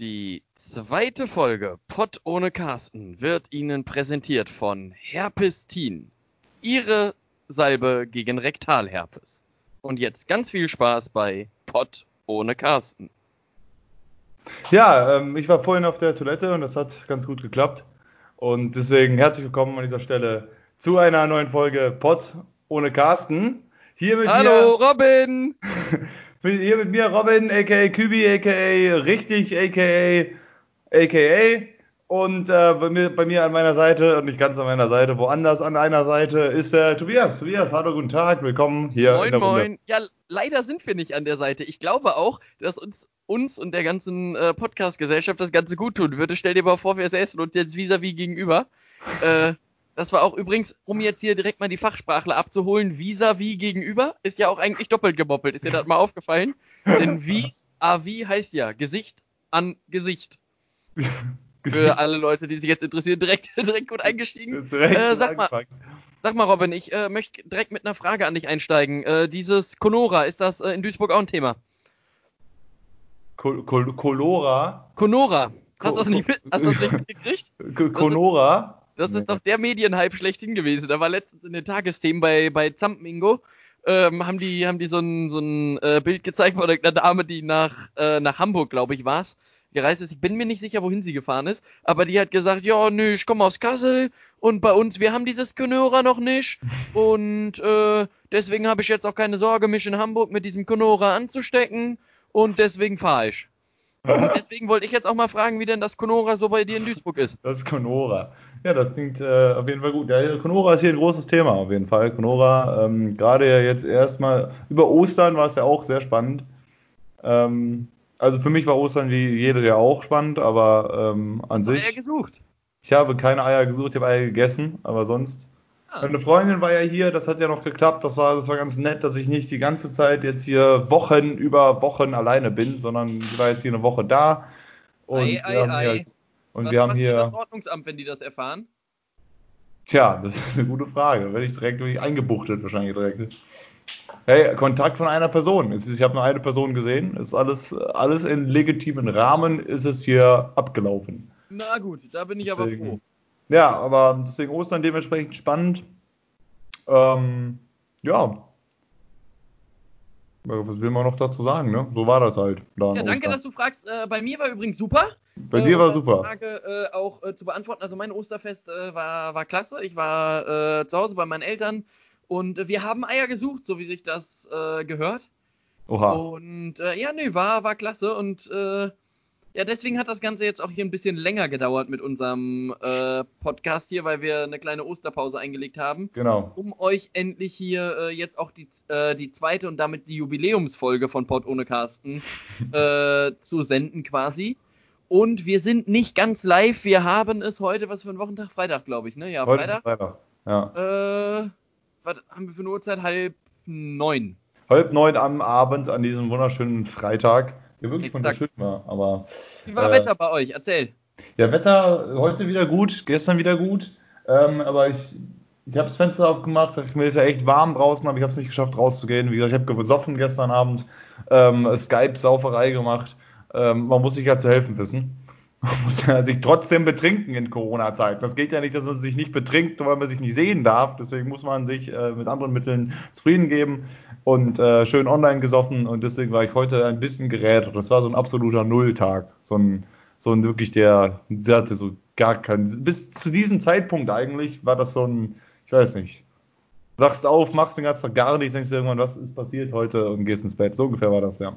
Die zweite Folge Pott ohne Carsten wird Ihnen präsentiert von Herpestin. Ihre Salbe gegen Rektalherpes. Und jetzt ganz viel Spaß bei Pott ohne Carsten. Ja, ähm, ich war vorhin auf der Toilette und das hat ganz gut geklappt. Und deswegen herzlich willkommen an dieser Stelle zu einer neuen Folge Pott ohne Carsten. Hier mit Hallo mir, Robin! hier mit mir Robin, aka Kübi, aka Richtig, aka aka und äh, bei, mir, bei mir an meiner Seite und nicht ganz an meiner Seite, woanders an einer Seite ist der Tobias. Tobias, hallo, guten Tag, willkommen hier moin, in der Runde. Moin, Ja, leider sind wir nicht an der Seite. Ich glaube auch, dass uns uns und der ganzen äh, Podcast-Gesellschaft das Ganze gut tun würde. Stell dir mal vor, wir säßen uns jetzt vis-à-vis -vis gegenüber. Äh, das war auch übrigens, um jetzt hier direkt mal die Fachsprachler abzuholen, vis-à-vis -vis gegenüber ist ja auch eigentlich doppelt gemoppelt. Ist dir das mal aufgefallen? Denn vis-à-vis heißt ja Gesicht an Gesicht. Für alle Leute, die sich jetzt interessieren, direkt, direkt gut eingestiegen. Direkt äh, sag, mal, sag mal, Robin, ich äh, möchte direkt mit einer Frage an dich einsteigen. Äh, dieses Conora, ist das äh, in Duisburg auch ein Thema? Col Col Colora? Conora. Hast du das nicht, hast das nicht mitgekriegt? Conora? Das ist doch der Medienhype schlechthin gewesen. Da war letztens in den Tagesthemen bei, bei Zampmingo, ähm, haben die, haben die so ein, so ein äh, Bild gezeigt von einer Dame, die nach, äh, nach Hamburg, glaube ich, war es, gereist ist. Ich bin mir nicht sicher, wohin sie gefahren ist, aber die hat gesagt, ja, nö, ich komme aus Kassel und bei uns, wir haben dieses Conora noch nicht und äh, deswegen habe ich jetzt auch keine Sorge, mich in Hamburg mit diesem Conora anzustecken und deswegen fahre ich. Und deswegen wollte ich jetzt auch mal fragen, wie denn das Conora so bei dir in Duisburg ist. Das Conora. Ja, das klingt äh, auf jeden Fall gut. Ja, Conora ist hier ein großes Thema auf jeden Fall. Conora, ähm, gerade jetzt erstmal über Ostern war es ja auch sehr spannend. Ähm, also für mich war Ostern wie jedes Jahr auch spannend, aber ähm, an Hast sich. Eier gesucht? Ich habe keine Eier gesucht, ich habe Eier gegessen, aber sonst. Ah. Meine Freundin war ja hier, das hat ja noch geklappt, das war, das war ganz nett, dass ich nicht die ganze Zeit jetzt hier Wochen über Wochen alleine bin, sondern ich war jetzt hier eine Woche da. Und ei, ei, wir haben ei. Hier, und Was wir haben hier. das Ordnungsamt, wenn die das erfahren? Tja, das ist eine gute Frage. Werde ich direkt eingebuchtet, wahrscheinlich direkt. Hey, Kontakt von einer Person. Ich habe nur eine Person gesehen. Ist alles, alles in legitimen Rahmen ist es hier abgelaufen. Na gut, da bin ich deswegen, aber froh. Ja, aber deswegen Ostern dementsprechend spannend. Ähm, ja. Was will man noch dazu sagen, ne? So war das halt. Da ja, danke, Ostern. dass du fragst. Äh, bei mir war übrigens super. Bei dir äh, war super. Die Frage äh, auch äh, zu beantworten. Also mein Osterfest äh, war, war klasse. Ich war äh, zu Hause bei meinen Eltern und wir haben Eier gesucht, so wie sich das gehört. Oha. Und ja, nee, war, war klasse. Und ja, deswegen hat das Ganze jetzt auch hier ein bisschen länger gedauert mit unserem äh, Podcast hier, weil wir eine kleine Osterpause eingelegt haben. Genau. Um euch endlich hier äh, jetzt auch die, äh, die zweite und damit die Jubiläumsfolge von Pod ohne Carsten äh, zu senden quasi. Und wir sind nicht ganz live. Wir haben es heute, was für ein Wochentag? Freitag, glaube ich, ne? Ja, heute Freitag. Ist Freitag. Ja. Äh, was haben wir für eine Uhrzeit? Halb neun. Halb neun am Abend an diesem wunderschönen Freitag der wirklich wunderschön war. Aber, Wie war äh, Wetter bei euch? Erzähl. Ja, Wetter heute wieder gut, gestern wieder gut. Ähm, aber ich, ich habe das Fenster aufgemacht, mir ist ja echt warm draußen, aber ich habe es nicht geschafft rauszugehen. Wie gesagt, ich habe gesoffen gestern Abend, ähm, Skype-Sauferei gemacht. Ähm, man muss sich ja zu helfen wissen. Man muss ja sich trotzdem betrinken in Corona-Zeiten. Das geht ja nicht, dass man sich nicht betrinkt, weil man sich nicht sehen darf. Deswegen muss man sich äh, mit anderen Mitteln zufrieden geben und äh, schön online gesoffen. Und deswegen war ich heute ein bisschen gerädert. Das war so ein absoluter Nulltag. So ein, so ein wirklich der, der hatte so gar keinen. Bis zu diesem Zeitpunkt eigentlich war das so ein, ich weiß nicht. Wachst auf, machst den ganzen Tag gar nichts, denkst du irgendwann, was ist passiert heute und gehst ins Bett. So ungefähr war das, ja.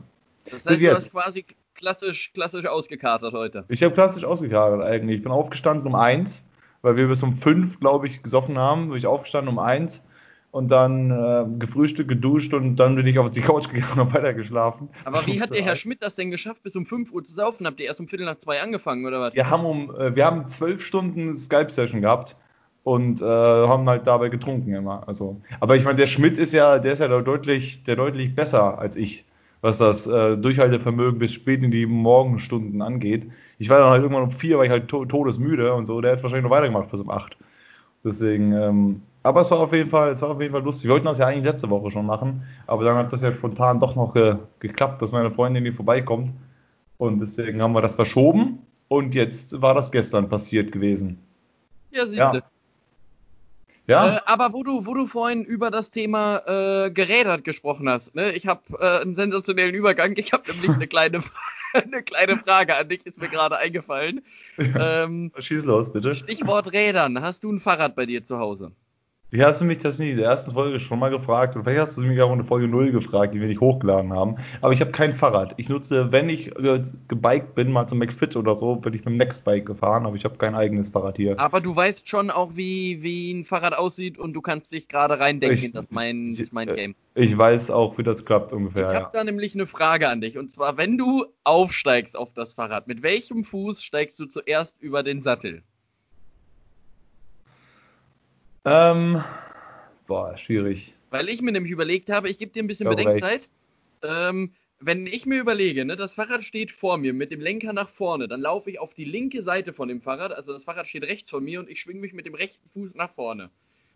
Das heißt, du hast quasi klassisch, klassisch ausgekatert heute. Ich habe klassisch ausgekatert eigentlich. Ich bin aufgestanden um eins, weil wir bis um fünf, glaube ich, gesoffen haben. Bin ich aufgestanden um eins und dann äh, gefrühstückt, geduscht und dann bin ich auf die Couch gegangen und weiter geschlafen. Aber wie hat der Herr Schmidt das denn geschafft, bis um 5 Uhr zu saufen? Habt ihr erst um Viertel nach zwei angefangen oder was? Wir haben um, äh, wir haben zwölf Stunden Skype-Session gehabt und äh, haben halt dabei getrunken immer. Also, aber ich meine, der Schmidt ist ja, der ist ja deutlich, der deutlich besser als ich was das äh, Durchhaltevermögen bis spät in die Morgenstunden angeht. Ich war dann halt irgendwann um vier, weil ich halt to todesmüde und so. Der hat wahrscheinlich noch weitergemacht bis um acht. Deswegen, ähm, aber es war auf jeden Fall, es war auf jeden Fall lustig. Wir wollten das ja eigentlich letzte Woche schon machen, aber dann hat das ja spontan doch noch ge geklappt, dass meine Freundin hier vorbeikommt. Und deswegen haben wir das verschoben und jetzt war das gestern passiert gewesen. Ja, siehst du. Ja. Ja, Äh, aber wo du, wo du vorhin über das Thema äh, gerädert gesprochen hast, ne? ich habe äh, einen sensationellen Übergang. Ich habe nämlich eine kleine, eine kleine Frage an dich, ist mir gerade eingefallen. Ähm, schieß los, bitte. Stichwort Rädern. Hast du ein Fahrrad bei dir zu Hause? Wie hast du mich das in der ersten Folge schon mal gefragt? Und vielleicht hast du mich auch in der Folge 0 gefragt, die wir nicht hochgeladen haben. Aber ich habe kein Fahrrad. Ich nutze, wenn ich äh, gebiked bin, mal zum McFit oder so, bin ich mit dem Nextbike gefahren, aber ich habe kein eigenes Fahrrad hier. Aber du weißt schon auch, wie, wie ein Fahrrad aussieht und du kannst dich gerade reindenken Ich- das mein, ich- mein äh, Game. Ich weiß auch, wie das klappt Ich ungefähr, habe ja. da nämlich eine Frage an dich. Und zwar, wenn du aufsteigst auf das Fahrrad, mit welchem Fuß steigst du zuerst über den Sattel? Ähm, boah, schwierig. Weil ich mir nämlich überlegt habe, ich gebe dir ein bisschen Ja, Bedenkzeit. Ähm, wenn ich mir überlege, ne, das Fahrrad steht vor mir mit dem Lenker nach vorne, dann laufe ich auf die linke Seite von dem Fahrrad, also das Fahrrad steht rechts von mir und ich schwinge mich mit dem rechten Fuß nach vorne.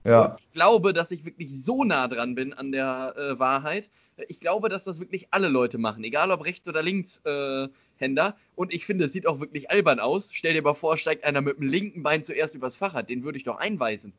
Ja, Und ich glaube, dass ich wirklich so nah dran bin an der äh, Wahrheit. Ich glaube, dass das wirklich alle Leute machen, egal ob rechts oder links äh, Händer. Und ich finde, es sieht auch wirklich albern aus. Stell dir mal vor, steigt einer mit dem linken Bein zuerst übers Fahrrad. Den würde ich doch einweisen.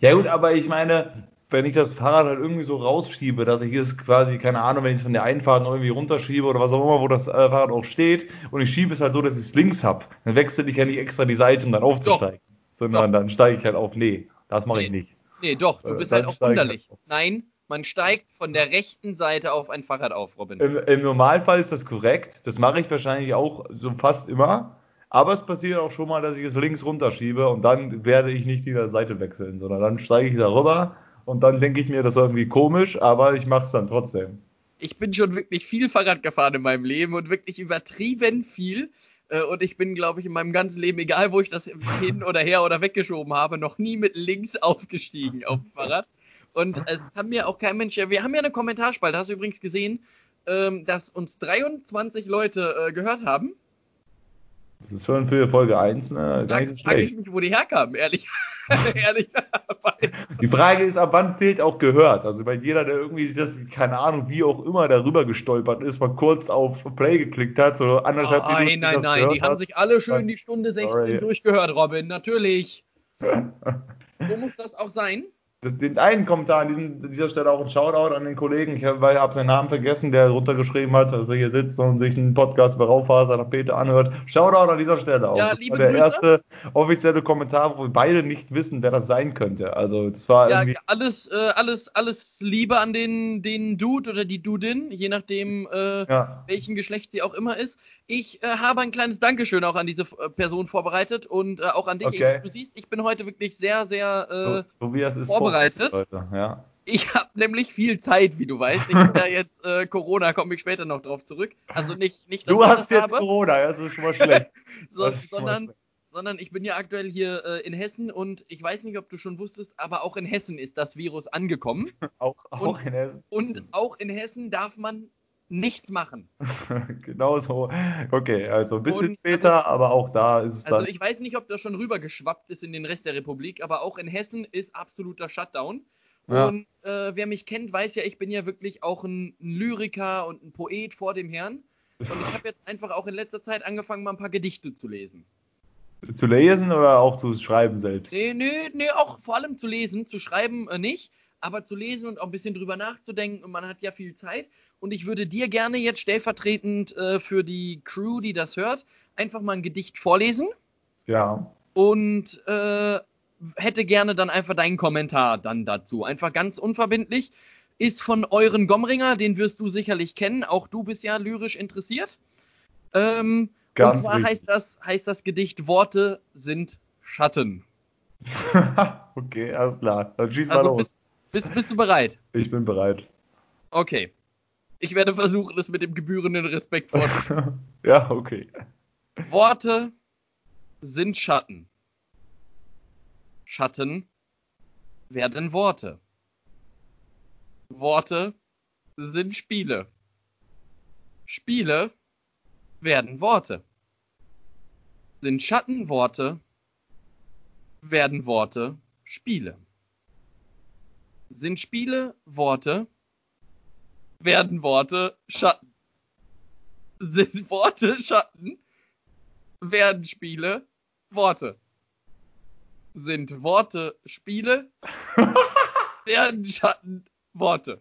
Ja gut, aber ich meine, wenn ich das Fahrrad halt irgendwie so rausschiebe, dass ich es quasi, keine Ahnung, wenn ich es von der Einfahrt noch irgendwie runterschiebe oder was auch immer, wo das äh, Fahrrad auch steht, und ich schiebe es halt so, dass ich es links habe, dann wechsle ich ja nicht extra die Seite, um dann aufzusteigen. Sondern dann steige ich halt auf, nee, das mache ich Nee. nicht. Nee, doch, du Äh, bist dann halt auch ich wunderlich. halt. Nein, man steigt von der rechten Seite auf ein Fahrrad auf, Robin. Im, Im Normalfall ist das korrekt. Das mache ich wahrscheinlich auch so fast immer. Aber es passiert auch schon mal, dass ich es links runterschiebe und dann werde ich nicht die Seite wechseln, sondern dann steige ich darüber und dann denke ich mir, das war irgendwie komisch, aber ich mache es dann trotzdem. Ich bin schon wirklich viel Fahrrad gefahren in meinem Leben und wirklich übertrieben viel. Äh, Und ich bin, glaube ich, in meinem ganzen Leben, egal wo ich das hin oder her oder weggeschoben habe, noch nie mit links aufgestiegen auf dem Fahrrad. Und es kann mir auch kein Mensch. Wir haben ja eine Kommentarspalte, hast du übrigens gesehen, ähm, dass uns 23 Leute äh, gehört haben. Das ist schon für Folge 1 ne, gar nicht so Da frage ich schlecht. mich, wo die herkamen, ehrlich. Die Frage ist, ab wann zählt auch gehört? Also bei jeder, der irgendwie das, keine Ahnung, wie auch immer darüber gestolpert ist, mal kurz auf Play geklickt hat, so anderthalb nein, Minuten nein, nein, gehört die haben hat. sich alle schön die Stunde 16 Sorry. durchgehört, Robin, natürlich. So muss das auch sein. Das- Den einen Kommentar an diesem- dieser Stelle auch ein Shoutout an den Kollegen, ich habe hab seinen Namen vergessen, der runtergeschrieben hat, dass er hier sitzt und sich einen Podcast über Raufaser nach Peter anhört. Shoutout an dieser Stelle auch. Ja, das liebe war der Grüße. erste offizielle Kommentar, wo wir beide nicht wissen, wer das sein könnte. Also das war Ja, irgendwie. alles, äh, alles, alles Liebe an den, den Dude oder die Dudin, je nachdem, äh, Ja. welchen Geschlecht sie auch immer ist. Ich äh, habe ein kleines Dankeschön auch an diese äh, Person vorbereitet und äh, auch an dich. Okay. Du siehst, ich bin heute wirklich sehr, sehr. So, Äh, so ist. vorbereitet. Leute. Ja. ich habe nämlich viel Zeit, wie du weißt. Ich habe ja jetzt äh, Corona, komme ich später noch drauf zurück. Also nicht, nicht dass Du ich hast das jetzt habe, Corona, das ist schon mal schlecht. so, sondern, schlecht. sondern ich bin ja aktuell hier in Hessen und ich weiß nicht, ob du schon wusstest, aber auch in Hessen ist das Virus angekommen. Auch, auch Und- in Hessen. Und auch in Hessen darf man nichts machen. genau so. Okay, also ein bisschen Und- später, aber auch da ist es Also dann. ich weiß nicht, ob das schon rübergeschwappt ist in den Rest der Republik, aber auch in Hessen ist absoluter Shutdown. Ja. Und äh, wer mich kennt, weiß ja, ich bin ja wirklich auch ein, ein Lyriker und ein Poet vor dem Herrn. Und ich habe jetzt einfach auch in letzter Zeit angefangen, mal ein paar Gedichte zu lesen. Zu lesen oder auch zu schreiben selbst? Nee, nee, nee, auch vor allem zu lesen, zu schreiben äh, nicht, aber zu lesen und auch ein bisschen drüber nachzudenken. Und man hat ja viel Zeit. Und ich würde dir gerne jetzt stellvertretend äh, für die Crew, die das hört, einfach mal ein Gedicht vorlesen. Ja. und äh, hätte gerne dann einfach deinen Kommentar dann dazu. Einfach ganz unverbindlich. Ist von euren Gomringer, den wirst du sicherlich kennen. Auch du bist ja lyrisch interessiert. Ähm, Ganz und zwar richtig. heißt das, heißt das Gedicht Worte sind Schatten. okay, alles klar. Dann schieß mal Also los. bist, bist, bist du bereit? Ich bin bereit. Okay. Ich werde versuchen, es mit dem gebührenden Respekt vorzunehmen. ja, okay. Worte sind Schatten. Schatten werden Worte. Worte sind Spiele. Spiele werden Worte. Sind Schatten Worte, werden Worte Spiele. Sind Spiele Worte, werden Worte Schatten. Sind Worte Schatten? Werden Spiele Worte? Sind Worte Spiele? werden Schatten Worte?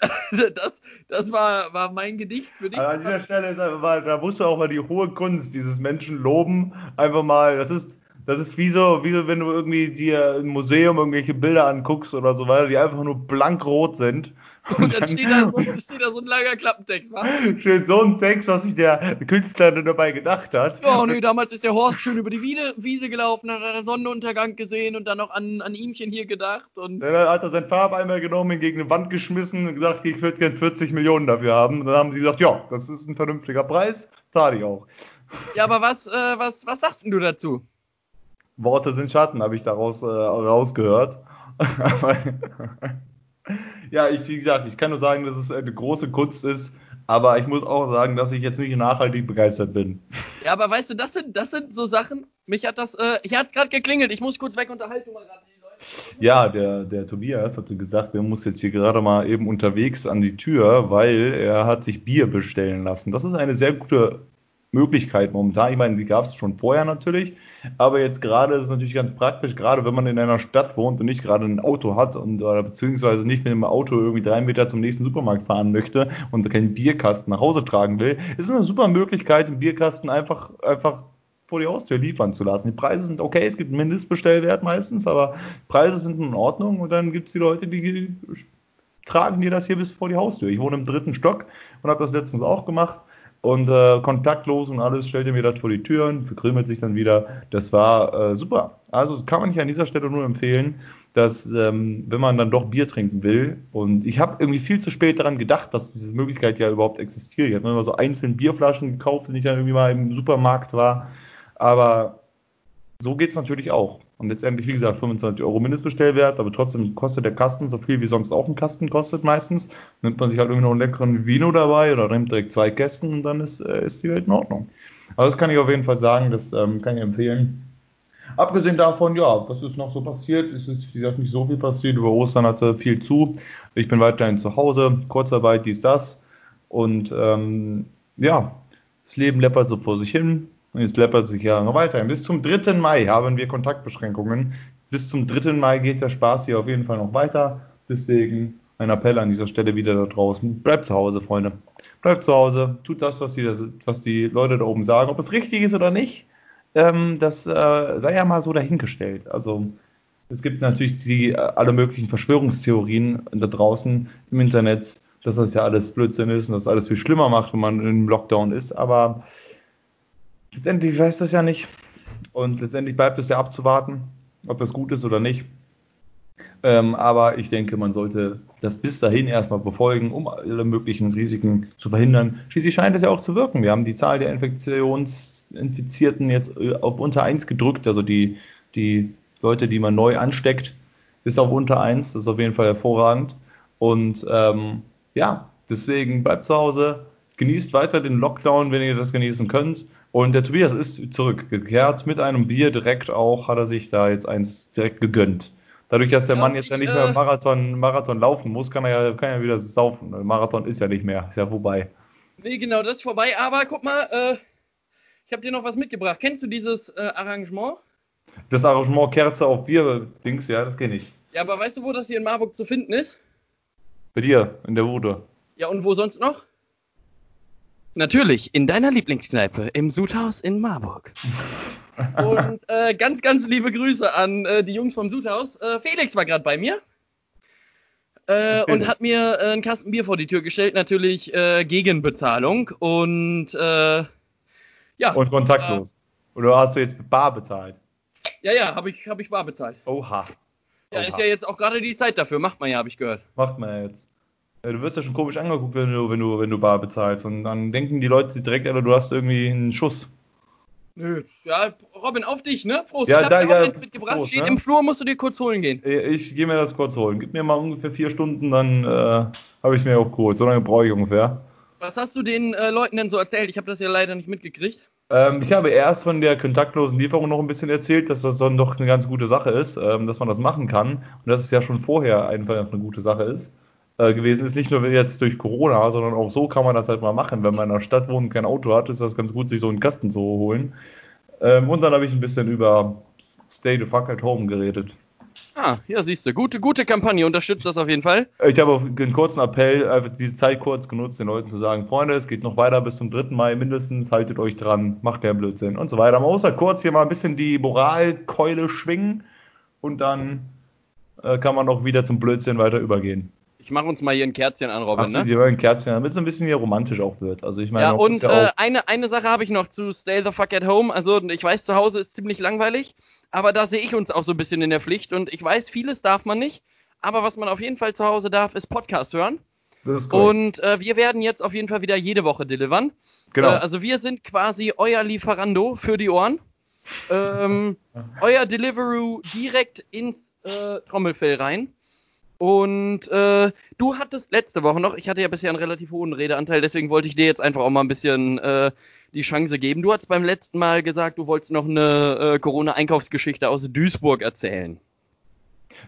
das, das war, war mein Gedicht für dich. Also an dieser Stelle ist einfach mal, da musst du auch mal die hohe Kunst dieses Menschen loben. Einfach mal, das ist, das ist wie so, wie wenn du irgendwie dir im Museum irgendwelche Bilder anguckst oder so weiter, die einfach nur blankrot sind. Und dann steht da, so, steht da so ein langer Klappentext, wa? Steht so ein Text, was sich der Künstler dabei gedacht hat. Ja, nö, damals ist der Horst schön über die Wiese, Wiese gelaufen, hat einen Sonnenuntergang gesehen und dann noch an, an ihmchen hier gedacht. Und Dann hat er sein Farbeimer genommen, ihn gegen eine Wand geschmissen und gesagt, ich würde gern 40 Millionen dafür haben. Und dann haben sie gesagt, ja, das ist ein vernünftiger Preis, zahle ich auch. ja, aber was, äh, was, was sagst denn du dazu? Worte sind Schatten, habe ich daraus äh, rausgehört. Ja, ich, wie gesagt, ich kann nur sagen, dass es eine große Kunst ist, aber ich muss auch sagen, dass ich jetzt nicht nachhaltig begeistert bin. Ja, aber weißt du, das sind, das sind so Sachen. Mich hat das, äh, hier hat's gerade geklingelt. Ich muss kurz weg unterhalten mal gerade. Ja, der, der Tobias hatte gesagt, er muss jetzt hier gerade mal eben unterwegs an die Tür, weil er hat sich Bier bestellen lassen. Das ist eine sehr gute Möglichkeit momentan. Ich meine, die gab es schon vorher natürlich, aber jetzt gerade ist es natürlich ganz praktisch, gerade wenn man in einer Stadt wohnt und nicht gerade ein Auto hat und oder beziehungsweise nicht mit dem Auto irgendwie drei Meter zum nächsten Supermarkt fahren möchte und keinen Bierkasten nach Hause tragen will, ist es eine super Möglichkeit, den Bierkasten einfach, einfach vor die Haustür liefern zu lassen. Die Preise sind okay, es gibt einen Mindestbestellwert meistens, aber Preise sind in Ordnung und dann gibt es die Leute, die tragen dir das hier bis vor die Haustür. Ich wohne im dritten Stock und habe das letztens auch gemacht und äh, kontaktlos und alles stellt ihr mir das vor die Türen, verkrümelt sich dann wieder. Das war äh, super. Also das kann man nicht an dieser Stelle nur empfehlen, dass ähm, wenn man dann doch Bier trinken will und ich habe irgendwie viel zu spät daran gedacht, dass diese Möglichkeit ja überhaupt existiert. Ich habe immer so einzelne Bierflaschen gekauft, wenn ich dann irgendwie mal im Supermarkt war. Aber so geht es natürlich auch. Und letztendlich, wie gesagt, 25 Euro Mindestbestellwert, aber trotzdem kostet der Kasten so viel, wie sonst auch ein Kasten kostet meistens. Nimmt man sich halt irgendwie noch einen leckeren Vino dabei oder nimmt direkt zwei Kästen und dann ist, äh, ist die Welt in Ordnung. Aber das kann ich auf jeden Fall sagen, das ähm, kann ich empfehlen. Abgesehen davon, ja, was ist noch so passiert? Es ist, wie gesagt, nicht so viel passiert. Über Ostern hatte viel zu. Ich bin weiterhin zu Hause, Kurzarbeit, dies, das. Und ähm, ja, das Leben läppert so vor sich hin. Und jetzt läppert sich ja noch weiterhin. Bis zum 3. Mai haben wir Kontaktbeschränkungen. Bis zum 3. Mai geht der Spaß hier auf jeden Fall noch weiter. Deswegen ein Appell an dieser Stelle wieder da draußen. Bleibt zu Hause, Freunde. Bleibt zu Hause. Tut das, was die, was die Leute da oben sagen. Ob es richtig ist oder nicht, ähm, das äh, sei ja mal so dahingestellt. Also es gibt natürlich die, äh, alle möglichen Verschwörungstheorien da draußen im Internet, dass das ja alles Blödsinn ist und dass alles viel schlimmer macht, wenn man im Lockdown ist. Aber letztendlich weiß das ja nicht. Und letztendlich bleibt es ja abzuwarten, ob das gut ist oder nicht. Ähm, aber ich denke, man sollte das bis dahin erstmal befolgen, um alle möglichen Risiken zu verhindern. Schließlich scheint es ja auch zu wirken. Wir haben die Zahl der Infektionsinfizierten jetzt äh, auf unter 1 gedrückt. Also die, die Leute, die man neu ansteckt, ist auf unter 1. Das ist auf jeden Fall hervorragend. Und ähm, ja, deswegen bleibt zu Hause, genießt weiter den Lockdown, wenn ihr das genießen könnt. Und der Tobias ist zurückgekehrt mit einem Bier direkt auch, hat er sich da jetzt eins direkt gegönnt. Dadurch, dass der Ja, Mann jetzt ich, ja nicht äh, mehr Marathon, Marathon laufen muss, kann er ja, kann er wieder saufen. Marathon ist ja nicht mehr, ist ja vorbei. Nee, genau, das ist vorbei. Aber guck mal, äh, ich habe dir noch was mitgebracht. Kennst du dieses äh, Arrangement? Das Arrangement Kerze auf Bier, Dings, ja, das kenne ich. Ja, aber weißt du, wo das hier in Marburg zu finden ist? Bei dir, in der Wude. Ja, und wo sonst noch? Natürlich, in deiner Lieblingskneipe im Sudhaus in Marburg. Und äh, ganz, ganz liebe Grüße an äh, die Jungs vom Sudhaus. Äh, Felix war gerade bei mir. Äh, und hat mir äh, einen Kasten Bier vor die Tür gestellt, natürlich äh, gegen Bezahlung. Und ja, Und kontaktlos. Oder hast du jetzt bar bezahlt? ja, ja, habe ich, hab ich bar bezahlt. Oha. Ja, Oha. ist ja jetzt auch gerade die Zeit dafür, macht man ja, habe ich gehört. Macht man ja jetzt. Ja, Du wirst ja schon komisch angeguckt, wenn du, wenn du, wenn du bar bezahlst. Und dann denken die Leute direkt, Alter, du hast irgendwie einen Schuss. Nö. Ja, Robin, auf dich, ne? Prost. Ja, ich da- ja, eins mitgebracht. Prost, Steht ne? im Flur, musst du dir kurz holen gehen. Äh, Ich gehe mir das kurz holen. Gib mir mal ungefähr vier Stunden, dann äh, habe ich mir auch geholt. So lange brauche ich ungefähr. Was hast du den äh, Leuten denn so erzählt? Ich habe das ja leider nicht mitgekriegt. Ähm, ich habe erst von der kontaktlosen Lieferung noch ein bisschen erzählt, dass das dann doch eine ganz gute Sache ist, ähm, dass man das machen kann und dass es ja schon vorher einfach eine gute Sache ist. Äh, gewesen ist. Nicht nur jetzt durch Corona, sondern auch so kann man das halt mal machen. Wenn man in einer Stadt wohnt und kein Auto hat, ist das ganz gut, sich so einen Kasten zu holen. Ähm, und dann habe ich ein bisschen über Stay the fuck at home geredet. Ah, ja, siehst du. Gute, gute Kampagne, unterstützt das auf jeden Fall. Ich habe einen kurzen Appell, einfach diese Zeit kurz genutzt, den Leuten zu sagen, Freunde, es geht noch weiter bis zum 3. Mai mindestens, haltet euch dran, macht keinen Blödsinn und so weiter. Man muss halt kurz hier mal ein bisschen die Moralkeule schwingen und dann äh, kann man auch wieder zum Blödsinn weiter übergehen. Ich mache uns mal hier ein Kerzchen an, Robin. Machst du dir ein Kerzchen, damit es ein bisschen hier romantisch auch wird. Also ich meine, ja, und ja äh, eine, eine Sache habe ich noch zu Stay the fuck at home. Also ich weiß, zu Hause ist ziemlich langweilig, aber da sehe ich uns auch so ein bisschen in der Pflicht. Und ich weiß, vieles darf man nicht, aber was man auf jeden Fall zu Hause darf, ist Podcast hören. das ist cool. Und äh, wir werden jetzt auf jeden Fall wieder jede Woche delivern. genau. Äh, also wir sind quasi euer Lieferando für die Ohren. Ähm, euer Deliveroo direkt ins äh, Trommelfell rein. Und äh, du hattest letzte Woche noch, ich hatte ja bisher einen relativ hohen Redeanteil, deswegen wollte ich dir jetzt einfach auch mal ein bisschen äh, die Chance geben. Du hast beim letzten Mal gesagt, du wolltest noch eine äh, Corona-Einkaufsgeschichte aus Duisburg erzählen.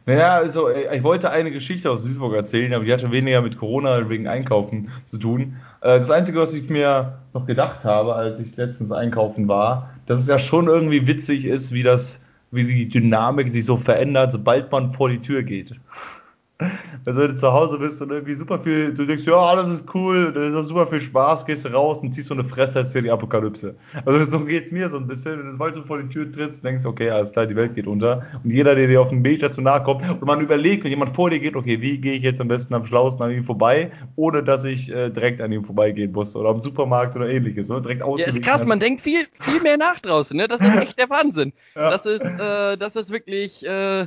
Naja, also äh, ich wollte eine Geschichte aus Duisburg erzählen, aber die hatte weniger mit Corona wegen Einkaufen zu tun. Äh, Das Einzige, was ich mir noch gedacht habe, als ich letztens einkaufen war, dass es ja schon irgendwie witzig ist, wie das, wie die Dynamik sich so verändert, sobald man vor die Tür geht. Also wenn du zu Hause bist und irgendwie super viel, du denkst, ja, alles ist cool, da ist auch super viel Spaß, gehst du raus und ziehst so eine Fresse, als wäre die Apokalypse. Also so geht's mir so ein bisschen, wenn du sobald du vor die Tür trittst, denkst, okay, alles klar, die Welt geht unter. Und jeder, der dir auf einen Meter zu nahe kommt, und man überlegt, wenn jemand vor dir geht, okay, wie gehe ich jetzt am besten am schlausten an ihm vorbei, ohne dass ich äh, direkt an ihm vorbeigehen muss oder am Supermarkt oder ähnliches, ne? direkt Ja, ausgewichen. ist krass, man denkt viel, viel mehr nach draußen, ne? Das ist echt der Wahnsinn. Ja. Das ist, äh, das ist wirklich, äh,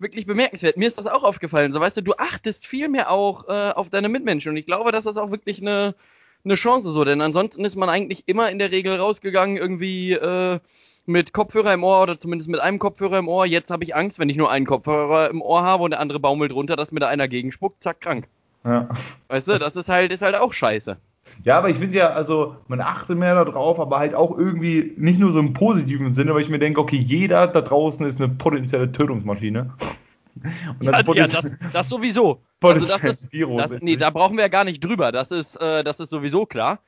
wirklich bemerkenswert. Mir ist das auch aufgefallen. So, weißt du, du achtest viel mehr auch äh, auf deine Mitmenschen. Und ich glaube, das ist auch wirklich eine, eine Chance so. Denn ansonsten ist man eigentlich immer in der Regel rausgegangen, irgendwie äh, mit Kopfhörer im Ohr oder zumindest mit einem Kopfhörer im Ohr. Jetzt habe ich Angst, wenn ich nur einen Kopfhörer im Ohr habe und der andere baumelt runter, dass mir da einer gegenspuckt, zack, krank. Ja. Weißt du, das ist halt, ist halt auch scheiße. Ja, aber ich finde ja, also man achtet mehr darauf, aber halt auch irgendwie nicht nur so im positiven Sinne, weil ich mir denke, okay, jeder da draußen ist eine potenzielle Tötungsmaschine. Und Ja, ja das, das sowieso. Also das ist, das, nee, da brauchen wir ja gar nicht drüber. Das ist, äh, das ist sowieso klar.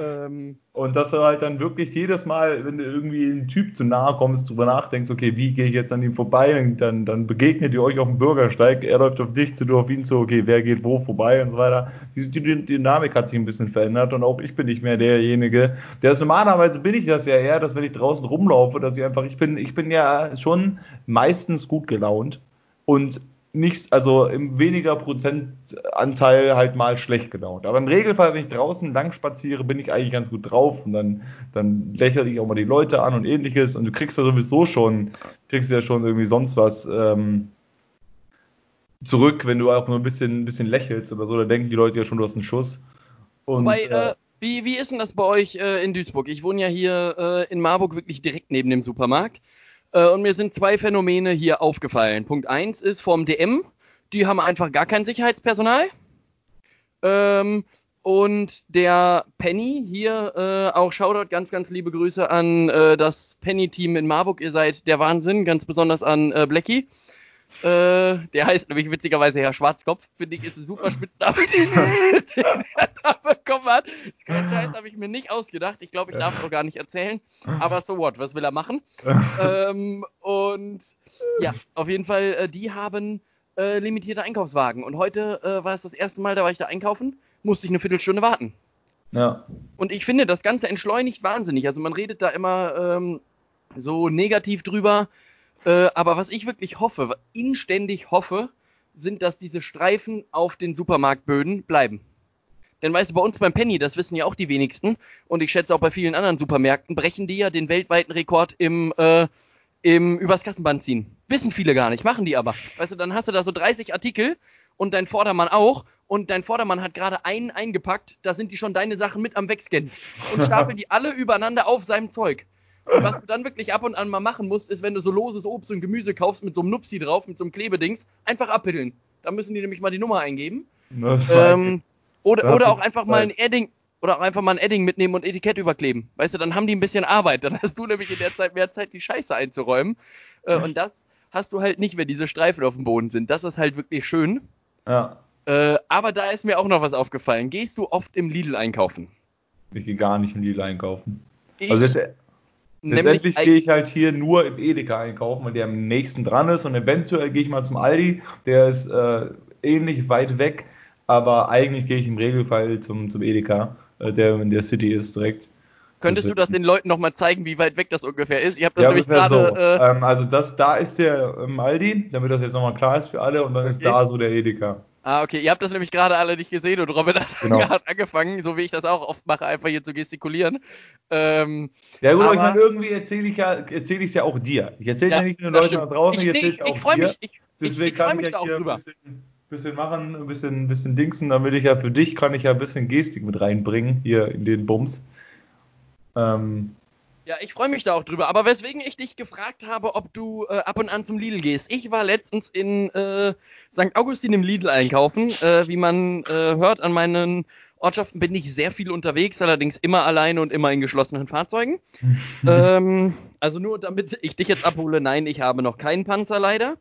Ähm, Und dass du halt dann wirklich jedes Mal, wenn du irgendwie einem Typ zu nahe kommst, drüber nachdenkst, okay, wie gehe ich jetzt an ihm vorbei? Und dann, dann begegnet ihr euch auf dem Bürgersteig, er läuft auf dich zu, du auf ihn zu, okay, wer geht wo vorbei und so weiter. Diese die Dynamik hat sich ein bisschen verändert und auch ich bin nicht mehr derjenige, der ist normalerweise bin ich das ja eher, dass wenn ich draußen rumlaufe, dass ich einfach, ich bin, ich bin ja schon meistens gut gelaunt und nicht, also im weniger Prozentanteil halt mal schlecht gelaunt. Aber im Regelfall, wenn ich draußen lang spaziere, bin ich eigentlich ganz gut drauf und dann, dann lächle ich auch mal die Leute an und ähnliches und du kriegst ja sowieso schon, kriegst ja schon irgendwie sonst was ähm, zurück, wenn du auch nur ein bisschen, ein bisschen lächelst oder so, da denken die Leute ja schon, du hast einen Schuss. Und, wobei, äh, äh, wie, wie ist denn das bei euch äh, in Duisburg? Ich wohne ja hier äh, in Marburg wirklich direkt neben dem Supermarkt. Äh, und mir sind zwei Phänomene hier aufgefallen. Punkt eins ist vom DM, die haben einfach gar kein Sicherheitspersonal. Ähm, und der Penny hier, äh, auch Shoutout, ganz, ganz liebe Grüße an äh, das Penny-Team in Marburg. Ihr seid der Wahnsinn, ganz besonders an äh, Blackie. Äh, der heißt nämlich witzigerweise Herr Schwarzkopf. Finde ich, ist ein super Spitzname, den, den er da bekommen hat. Kein Scheiß habe ich mir nicht ausgedacht. Ich glaube, ich darf es auch gar nicht erzählen. Aber so what, was will er machen? ähm, und ja, auf jeden Fall, äh, die haben äh, limitierte Einkaufswagen. Und heute äh, war es das erste Mal, da war ich da einkaufen, musste ich eine Viertelstunde warten. ja. Und ich finde, das Ganze entschleunigt wahnsinnig. Also man redet da immer ähm, so negativ drüber. Äh, aber was ich wirklich hoffe, inständig hoffe, sind, dass diese Streifen auf den Supermarktböden bleiben. Denn weißt du, bei uns beim Penny, das wissen ja auch die wenigsten, und ich schätze auch bei vielen anderen Supermärkten, brechen die ja den weltweiten Rekord im, äh, im übers Kassenband ziehen. Wissen viele gar nicht, machen die aber. Weißt du, dann hast du da so 30 Artikel und dein Vordermann auch, und dein Vordermann hat gerade einen eingepackt, da sind die schon deine Sachen mit am Wegscannen und stapeln die alle übereinander auf seinem Zeug. Was du dann wirklich ab und an mal machen musst, ist, wenn du so loses Obst und Gemüse kaufst mit so einem Nupsi drauf, mit so einem Klebedings, einfach abhiddeln. Da müssen die nämlich mal die Nummer eingeben. Ähm, oder oder auch einfach mal ein. Edding oder auch einfach mal ein Edding mitnehmen und Etikett überkleben. Weißt du, dann haben die ein bisschen Arbeit. Dann hast du nämlich in der Zeit mehr Zeit, die Scheiße einzuräumen. Äh, und das hast du halt nicht, wenn diese Streifen auf dem Boden sind. Das ist halt wirklich schön. ja. Äh, aber da ist mir auch noch was aufgefallen. Gehst du oft im Lidl einkaufen? Ich gehe gar nicht im Lidl einkaufen. Ich also jetzt, nämlich letztendlich gehe ich halt hier nur im Edeka einkaufen, weil der am nächsten dran ist und eventuell gehe ich mal zum Aldi, der ist äh, ähnlich weit weg, aber eigentlich gehe ich im Regelfall zum, zum Edeka, äh, der in der City ist direkt. Könntest du das den Leuten nochmal zeigen, wie weit weg das ungefähr ist? Ich habe das Ja, nämlich gerade. so. Äh, ähm, also das, da ist der ähm, Aldi, damit das jetzt nochmal klar ist für alle, und dann ist Okay. da so der Edeka. Ah, okay, ihr habt das nämlich gerade alle nicht gesehen und Robin hat Genau. angefangen, so wie ich das auch oft mache, einfach hier zu gestikulieren. Ähm, Ja gut, aber ich meine, irgendwie erzähle ich ja, erzähle ich es ja auch dir. Ich erzähle es ja, Ja, nicht nur den Leuten da draußen, ich ich erzähle es ich, auch ich freue dir. mich, ich, ich, Deswegen ich freu kann mich ich da ja auch hier ein drüber. bisschen, bisschen machen, ein bisschen, bisschen dingsen, damit ich ja für dich kann ich ja ein bisschen Gestik mit reinbringen, hier in den Bums. Ähm, Ja, ich freue mich da auch drüber. Aber weswegen ich dich gefragt habe, ob du äh, ab und an zum Lidl gehst. Ich war letztens in äh, St. Augustin im Lidl einkaufen. Äh, wie man äh, hört, an meinen Ortschaften bin ich sehr viel unterwegs, allerdings immer alleine und immer in geschlossenen Fahrzeugen. ähm, also nur damit ich dich jetzt abhole, nein, ich habe noch keinen Panzer leider.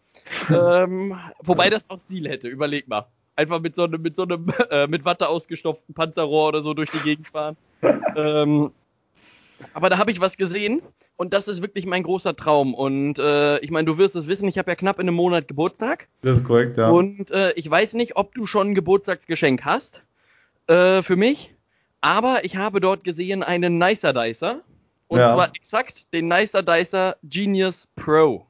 ähm, wobei das auch Stil hätte, überleg mal. Einfach mit so einem, mit so einem äh, mit Watte ausgestopften Panzerrohr oder so durch die Gegend fahren. ähm, aber da habe ich was gesehen und das ist wirklich mein großer Traum. Und äh, ich meine, du wirst es wissen, ich habe ja knapp in einem Monat Geburtstag. das ist korrekt, ja. Und äh, ich weiß nicht, ob du schon ein Geburtstagsgeschenk hast äh, für mich. Aber ich habe dort gesehen einen Nicer Dicer. Und Ja. zwar exakt den Nicer Dicer Genius Pro.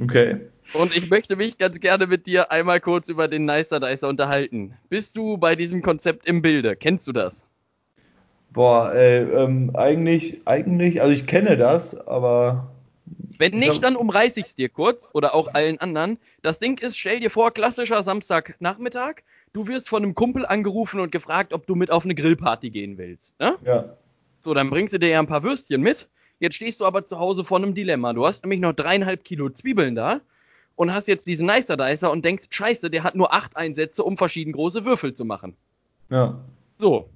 okay. Und ich möchte mich ganz gerne mit dir einmal kurz über den Nicer Dicer unterhalten. Bist du bei diesem Konzept im Bilde? Kennst du das? Boah, ey, ähm, eigentlich, eigentlich, also ich kenne das, aber Wenn nicht, dann umreiße ich es dir kurz oder auch allen anderen. Das Ding ist, stell dir vor, klassischer Samstagnachmittag. Du wirst von einem Kumpel angerufen und gefragt, ob du mit auf eine Grillparty gehen willst. Ne? ja. So, dann bringst du dir ja ein paar Würstchen mit. Jetzt stehst du aber zu Hause vor einem Dilemma. Du hast nämlich noch dreieinhalb Kilo Zwiebeln da und hast jetzt diesen Nicer Dicer und denkst, scheiße, der hat nur acht Einsätze, um verschieden große Würfel zu machen. Ja. So,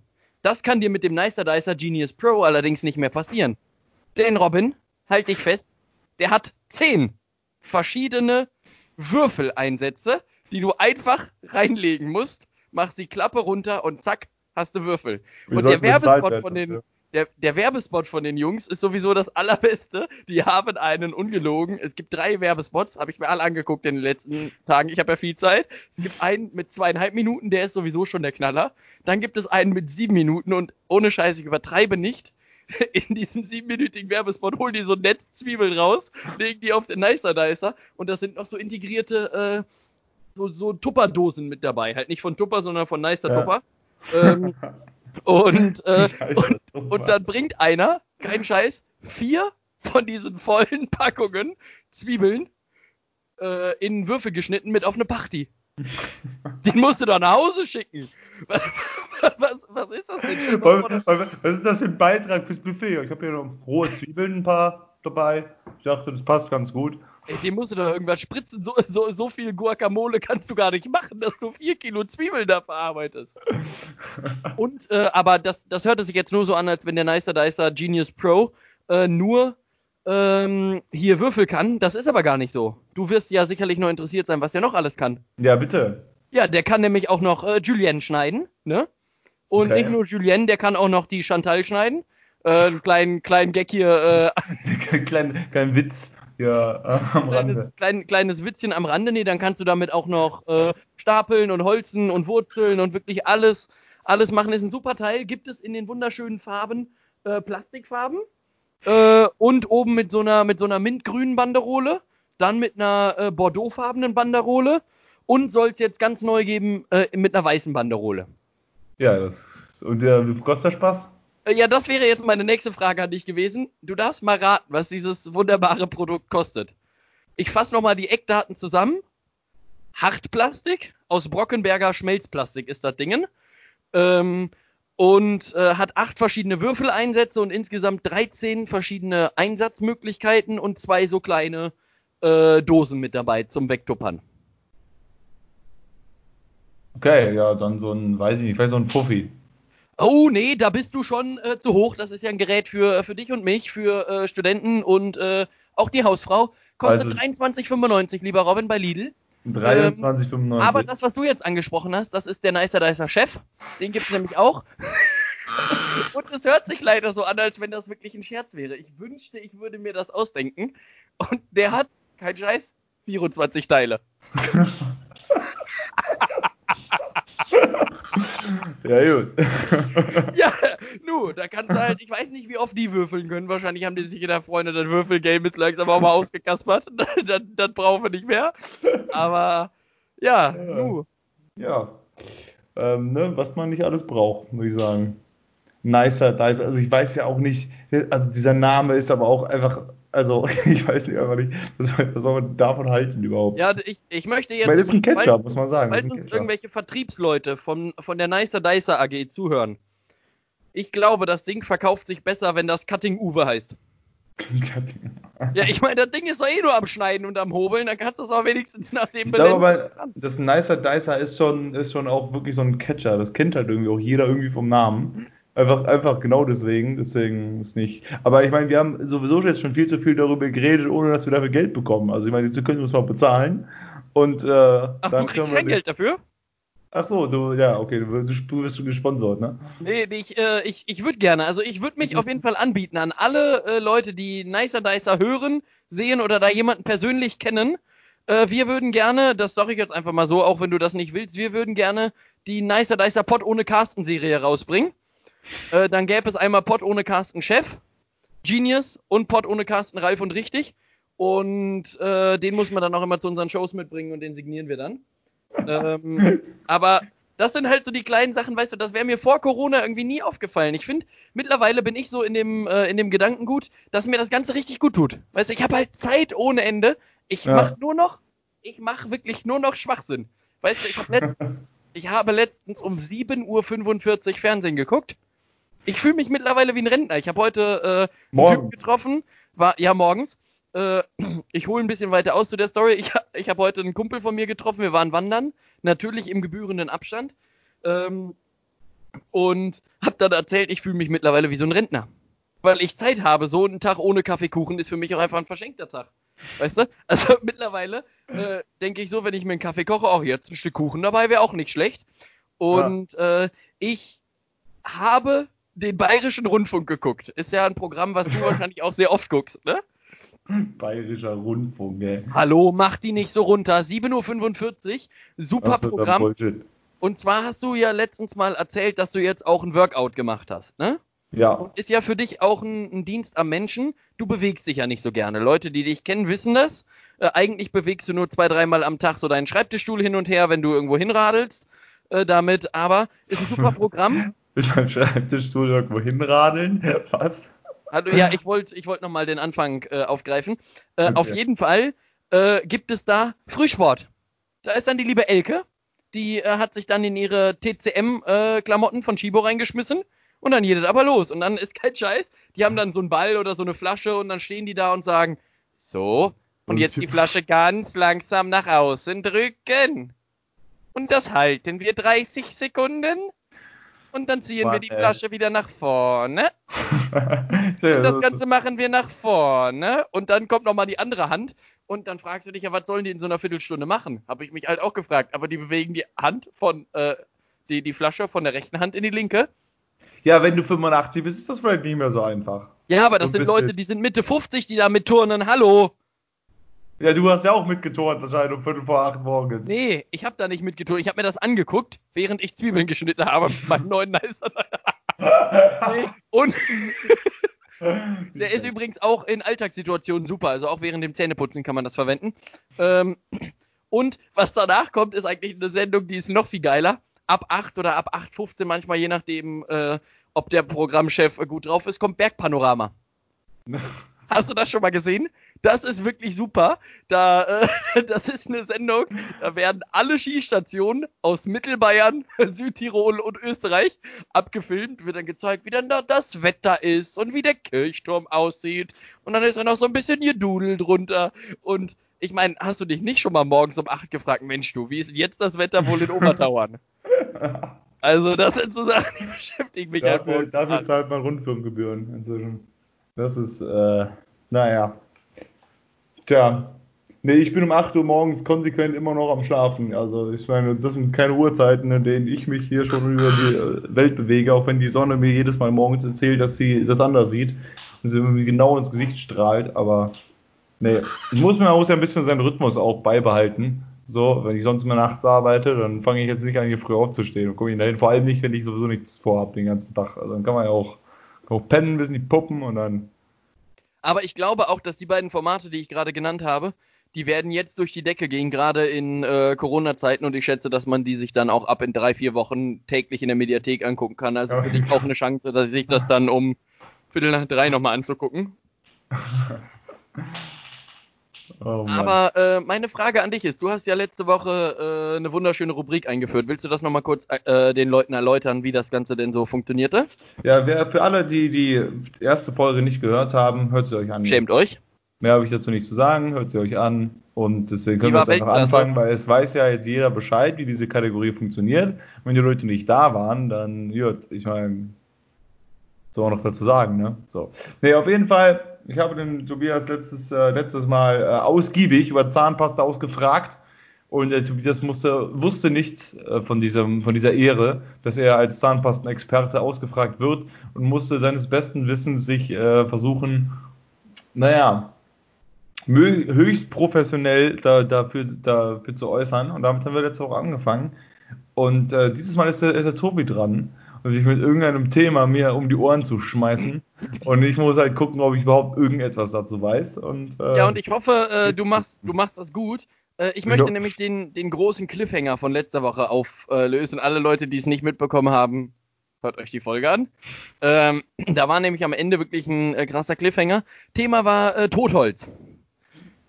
das kann dir mit dem Nicer Dicer Genius Pro allerdings nicht mehr passieren. Denn Robin, halt dich fest, der hat zehn verschiedene Würfeleinsätze, die du einfach reinlegen musst, machst die Klappe runter und zack, hast du Würfel. Wir und der Werbespot von den. Der, der Werbespot von den Jungs ist sowieso das allerbeste. Die haben einen ungelogen. Es gibt drei Werbespots, habe ich mir alle angeguckt in den letzten Tagen. Ich habe ja viel Zeit. Es gibt einen mit zweieinhalb Minuten, der ist sowieso schon der Knaller. Dann gibt es einen mit sieben Minuten und ohne Scheiß, ich übertreibe nicht. In diesem siebenminütigen Werbespot holen die so ein Netz Zwiebeln raus, legen die auf den Nicer Dicer und das sind noch so integrierte äh, so, so Tupperdosen mit dabei. Halt nicht von Tupper, sondern von Nicer Ja. Tupper. Ähm, und, äh, Scheiße, und dann bringt einer, kein Scheiß, vier von diesen vollen Packungen Zwiebeln äh, in Würfel geschnitten mit auf eine Party. Den musst du doch nach Hause schicken. Was, was, was ist das denn? Was was ist das für ein Beitrag fürs Buffet? Ich habe hier noch rohe Zwiebeln ein paar dabei. Ich dachte, das passt ganz gut. Ey, dem musst du doch irgendwas spritzen. So, so, so viel Guacamole kannst du gar nicht machen, dass du vier Kilo Zwiebeln da verarbeitest. Und, äh, aber das, das hörte sich jetzt nur so an, als wenn der Nicer Dicer Genius Pro äh, nur ähm, hier Würfel kann. Das ist aber gar nicht so. Du wirst ja sicherlich noch interessiert sein, was der noch alles kann. Ja, bitte. Ja, der kann nämlich auch noch äh, Julienne schneiden, ne? Und Okay. nicht nur Julienne, der kann auch noch die Chantal schneiden. Äh, einen kleinen, kleinen Gag hier äh, kleinen, kleinen Witz hier äh, am kleines, Rande. klein, kleines Witzchen am Rande, nee, dann kannst du damit auch noch äh, stapeln und holzen und wurzeln und wirklich alles, alles machen. Ist ein super Teil, gibt es in den wunderschönen Farben, äh, Plastikfarben äh, und oben mit so einer, mit so einer mintgrünen Banderole, dann mit einer äh, bordeauxfarbenen Banderole und soll es jetzt ganz neu geben äh, mit einer weißen Banderole. Ja, das. Und der, wie kostet der Spaß? Äh, Ja, das wäre jetzt meine nächste Frage an dich gewesen. Du darfst mal raten, was dieses wunderbare Produkt kostet. Ich fasse nochmal die Eckdaten zusammen. Hartplastik, aus Brockenberger Schmelzplastik ist das Ding. Ähm, und äh, hat acht verschiedene Würfeleinsätze und insgesamt 13 verschiedene Einsatzmöglichkeiten und zwei so kleine äh, Dosen mit dabei zum Wegtuppern. Okay, ja, dann so ein, weiß ich nicht, vielleicht so ein Fuffi. Oh, nee, da bist du schon äh, zu hoch. Das ist ja ein Gerät für, für dich und mich, für äh, Studenten und äh, auch die Hausfrau. Kostet Also- 23,95, lieber Robin, bei Lidl. 23,95. Ähm, aber das, was du jetzt angesprochen hast, das ist der Nicer Dicer Chef. Den gibt es nämlich auch. Und es hört sich leider so an, als wenn das wirklich ein Scherz wäre. Ich wünschte, ich würde mir das ausdenken. Und der hat, kein Scheiß, 24 Teile. ja, gut. ja, nu, da kannst du halt, ich weiß nicht, wie oft die würfeln können. Wahrscheinlich haben die sich in der Freunde das Würfelgame jetzt langsam auch mal ausgekaspert. das, das brauchen wir nicht mehr. Aber, ja, ja. nu. Ja. Ähm, ne, was man nicht alles braucht, muss ich sagen. Nicer, nicer. Also ich weiß ja auch nicht, also dieser Name ist aber auch einfach also, ich weiß nicht, einfach nicht, was, was soll man davon halten überhaupt? Ja, ich, ich möchte jetzt. Weil das ist ein Ketchup, muss man sagen. Falls uns irgendwelche Vertriebsleute von, von der Nicer Dicer AG zuhören, ich glaube, das Ding verkauft sich besser, wenn das Cutting Uwe heißt. Cutting. ja, ich meine, das Ding ist doch eh nur am Schneiden und am Hobeln, dann kannst du es auch wenigstens nach dem Ich glaube aber, das Nicer Dicer ist schon, ist schon auch wirklich so ein Catcher. Das kennt halt irgendwie auch jeder irgendwie vom Namen. Einfach, einfach genau deswegen. Deswegen ist nicht. Aber ich meine, wir haben sowieso jetzt schon viel zu viel darüber geredet, ohne dass wir dafür Geld bekommen. Also ich meine, sie können uns mal bezahlen. Und, äh, Ach, du kriegst kein Geld dafür? Ach so, du, ja, okay, du, du wirst gesponsert, ne? Nee, ich, äh, ich, ich würde gerne, also ich würde mich mhm. auf jeden Fall anbieten an alle äh, Leute, die Nicer Dicer hören, sehen oder da jemanden persönlich kennen. Äh, wir würden gerne, das sage ich jetzt einfach mal so, auch wenn du das nicht willst, wir würden gerne die Nicer Dicer Pod ohne Carsten Serie rausbringen. Äh, dann gäbe es einmal Pod ohne Carsten Chef, Genius und Pod ohne Carsten Ralf und Richtig. Und äh, den muss man dann auch immer zu unseren Shows mitbringen und den signieren wir dann. Ähm, aber das sind halt so die kleinen Sachen, weißt du, das wäre mir vor Corona irgendwie nie aufgefallen. Ich finde, mittlerweile bin ich so in dem, äh, in dem Gedankengut, dass mir das Ganze richtig gut tut. Weißt du, ich habe halt Zeit ohne Ende. Ich ja. mache nur noch, ich mache wirklich nur noch Schwachsinn. Weißt du, ich, hab letztens, ich habe letztens um 7.45 Uhr Fernsehen geguckt ich fühle mich mittlerweile wie ein Rentner. Ich habe heute äh, einen Typen getroffen, war ja morgens. Äh, ich hole ein bisschen weiter aus zu der Story. Ich, ich habe heute einen Kumpel von mir getroffen. Wir waren wandern, natürlich im gebührenden Abstand. Ähm, und habe dann erzählt, ich fühle mich mittlerweile wie so ein Rentner. Weil ich Zeit habe. So ein Tag ohne Kaffeekuchen ist für mich auch einfach ein verschenkter Tag. Weißt du? Also mittlerweile äh, denke ich so, wenn ich mir einen Kaffee koche, auch jetzt ein Stück Kuchen dabei wäre auch nicht schlecht. Und ja. äh, ich habe den Bayerischen Rundfunk geguckt. Ist ja ein Programm, was du wahrscheinlich auch sehr oft guckst, ne? Bayerischer Rundfunk, ey. Hallo, mach die nicht so runter. 7.45 Uhr, super Ach, Programm. Und zwar hast du ja letztens mal erzählt, dass du jetzt auch ein Workout gemacht hast, ne? Ja. Und ist ja für dich auch ein, ein, Dienst am Menschen. Du bewegst dich ja nicht so gerne. Leute, die dich kennen, wissen das. Äh, eigentlich bewegst du nur zwei, dreimal am Tag so deinen Schreibtischstuhl hin und her, wenn du irgendwo hinradelst äh, damit. Aber ist ein super Programm. Mit meinem Schreibtischstuhl irgendwo hinradeln. Was? Also, ja, ich wollte ich wollt nochmal den Anfang äh, aufgreifen. Äh, okay. Auf jeden Fall äh, gibt es da Frühsport. Da ist dann die liebe Elke, die äh, hat sich dann in ihre TCM-Klamotten äh, von Chibo reingeschmissen und dann geht es aber los. Und dann ist kein Scheiß. Die haben dann so einen Ball oder so eine Flasche und dann stehen die da und sagen, so, und jetzt die Flasche ganz langsam nach außen drücken. Und das halten wir 30 Sekunden und dann ziehen Mann, wir die Flasche ey. wieder nach vorne. und das Ganze machen wir nach vorne. Und dann kommt nochmal die andere Hand. Und dann fragst du dich ja, was sollen die in so einer Viertelstunde machen? Habe ich mich halt auch gefragt. Aber die bewegen die Hand von, äh, die, die Flasche von der rechten Hand in die linke. Ja, wenn du 85 bist, ist das vielleicht nicht mehr so einfach. Ja, aber das sind Leute, die sind Mitte 50, die da mit turnen. Hallo. Ja, du hast ja auch mitgeturnt, wahrscheinlich um 5 vor 8 morgens. Nee, ich habe da nicht mitgeturnt. Ich habe mir das angeguckt, während ich Zwiebeln geschnitten habe mit meinem neuen Nicer. nee, und der ist übrigens auch in Alltagssituationen super. Also auch während dem Zähneputzen kann man das verwenden. Ähm, und was danach kommt, ist eigentlich eine Sendung, die ist noch viel geiler. Ab 8 oder ab 8.15 manchmal, je nachdem, äh, ob der Programmchef gut drauf ist, kommt Bergpanorama. Hast du das schon mal gesehen? Das ist wirklich super. Da, äh, das ist eine Sendung, da werden alle Skistationen aus Mittelbayern, Südtirol und Österreich abgefilmt. Wird dann gezeigt, wie dann da das Wetter ist und wie der Kirchturm aussieht. Und dann ist da noch so ein bisschen Gedudel drunter. Und ich meine, hast du dich nicht schon mal morgens um 8 gefragt, Mensch du, wie ist denn jetzt das Wetter wohl in Obertauern? also das sind so Sachen, die beschäftigen mich dafür, einfach. Dafür zahlt man Rundfunkgebühren inzwischen. Das ist, äh, naja. Tja. Nee, ich bin um 8 Uhr morgens konsequent immer noch am Schlafen. Also ich meine, das sind keine Uhrzeiten, in denen ich mich hier schon über die äh, Welt bewege, auch wenn die Sonne mir jedes Mal morgens erzählt, dass sie das anders sieht und sie irgendwie genau ins Gesicht strahlt. Aber nee, muss man muss ja ein bisschen seinen Rhythmus auch beibehalten. So, wenn ich sonst immer nachts arbeite, dann fange ich jetzt nicht an, hier früh aufzustehen und komme ich dahin. Vor allem nicht, wenn ich sowieso nichts vorhabe den ganzen Tag. Also dann kann man ja auch, auch pennen, bis in die Puppen und dann. Aber ich glaube auch, dass die beiden Formate, die ich gerade genannt habe, die werden jetzt durch die Decke gehen, gerade in äh, Corona-Zeiten. Und ich schätze, dass man die sich dann auch ab in drei, vier Wochen täglich in der Mediathek angucken kann. Also für dich auch eine Chance, dass sich das dann um Viertel nach drei nochmal anzugucken. Oh Aber äh, meine Frage an dich ist, du hast ja letzte Woche äh, eine wunderschöne Rubrik eingeführt. Willst du das nochmal kurz äh, den Leuten erläutern, wie das Ganze denn so funktionierte? Ja, wer, für alle, die die erste Folge nicht gehört haben, hört sie euch an. Schämt euch. Mehr habe ich dazu nicht zu sagen, hört sie euch an. Und deswegen können wir jetzt einfach anfangen, weil es weiß ja jetzt jeder Bescheid, wie diese Kategorie funktioniert. Wenn die Leute nicht da waren, dann, gut, ich meine, soll man noch dazu sagen, ne? So. Nee, auf jeden Fall, ich habe den Tobias letztes, äh, letztes Mal äh, ausgiebig über Zahnpasta ausgefragt und äh, Tobias musste, wusste nichts äh, von, diesem, von dieser Ehre, dass er als Zahnpastenexperte ausgefragt wird und musste seines besten Wissens sich äh, versuchen, naja, höchst professionell da, dafür, dafür zu äußern. Und damit haben wir letzte Woche angefangen. Und äh, dieses Mal ist ist der Tobi dran und sich mit irgendeinem Thema mir um die Ohren zu schmeißen. Und ich muss halt gucken, ob ich überhaupt irgendetwas dazu weiß. Und, äh, ja, und ich hoffe, äh, du, machst, du machst das gut. Äh, ich möchte ja. nämlich den, den großen Cliffhanger von letzter Woche auflösen. Alle Leute, die es nicht mitbekommen haben, hört euch die Folge an. Ähm, da war nämlich am Ende wirklich ein äh, krasser Cliffhanger. Thema war äh, Totholz.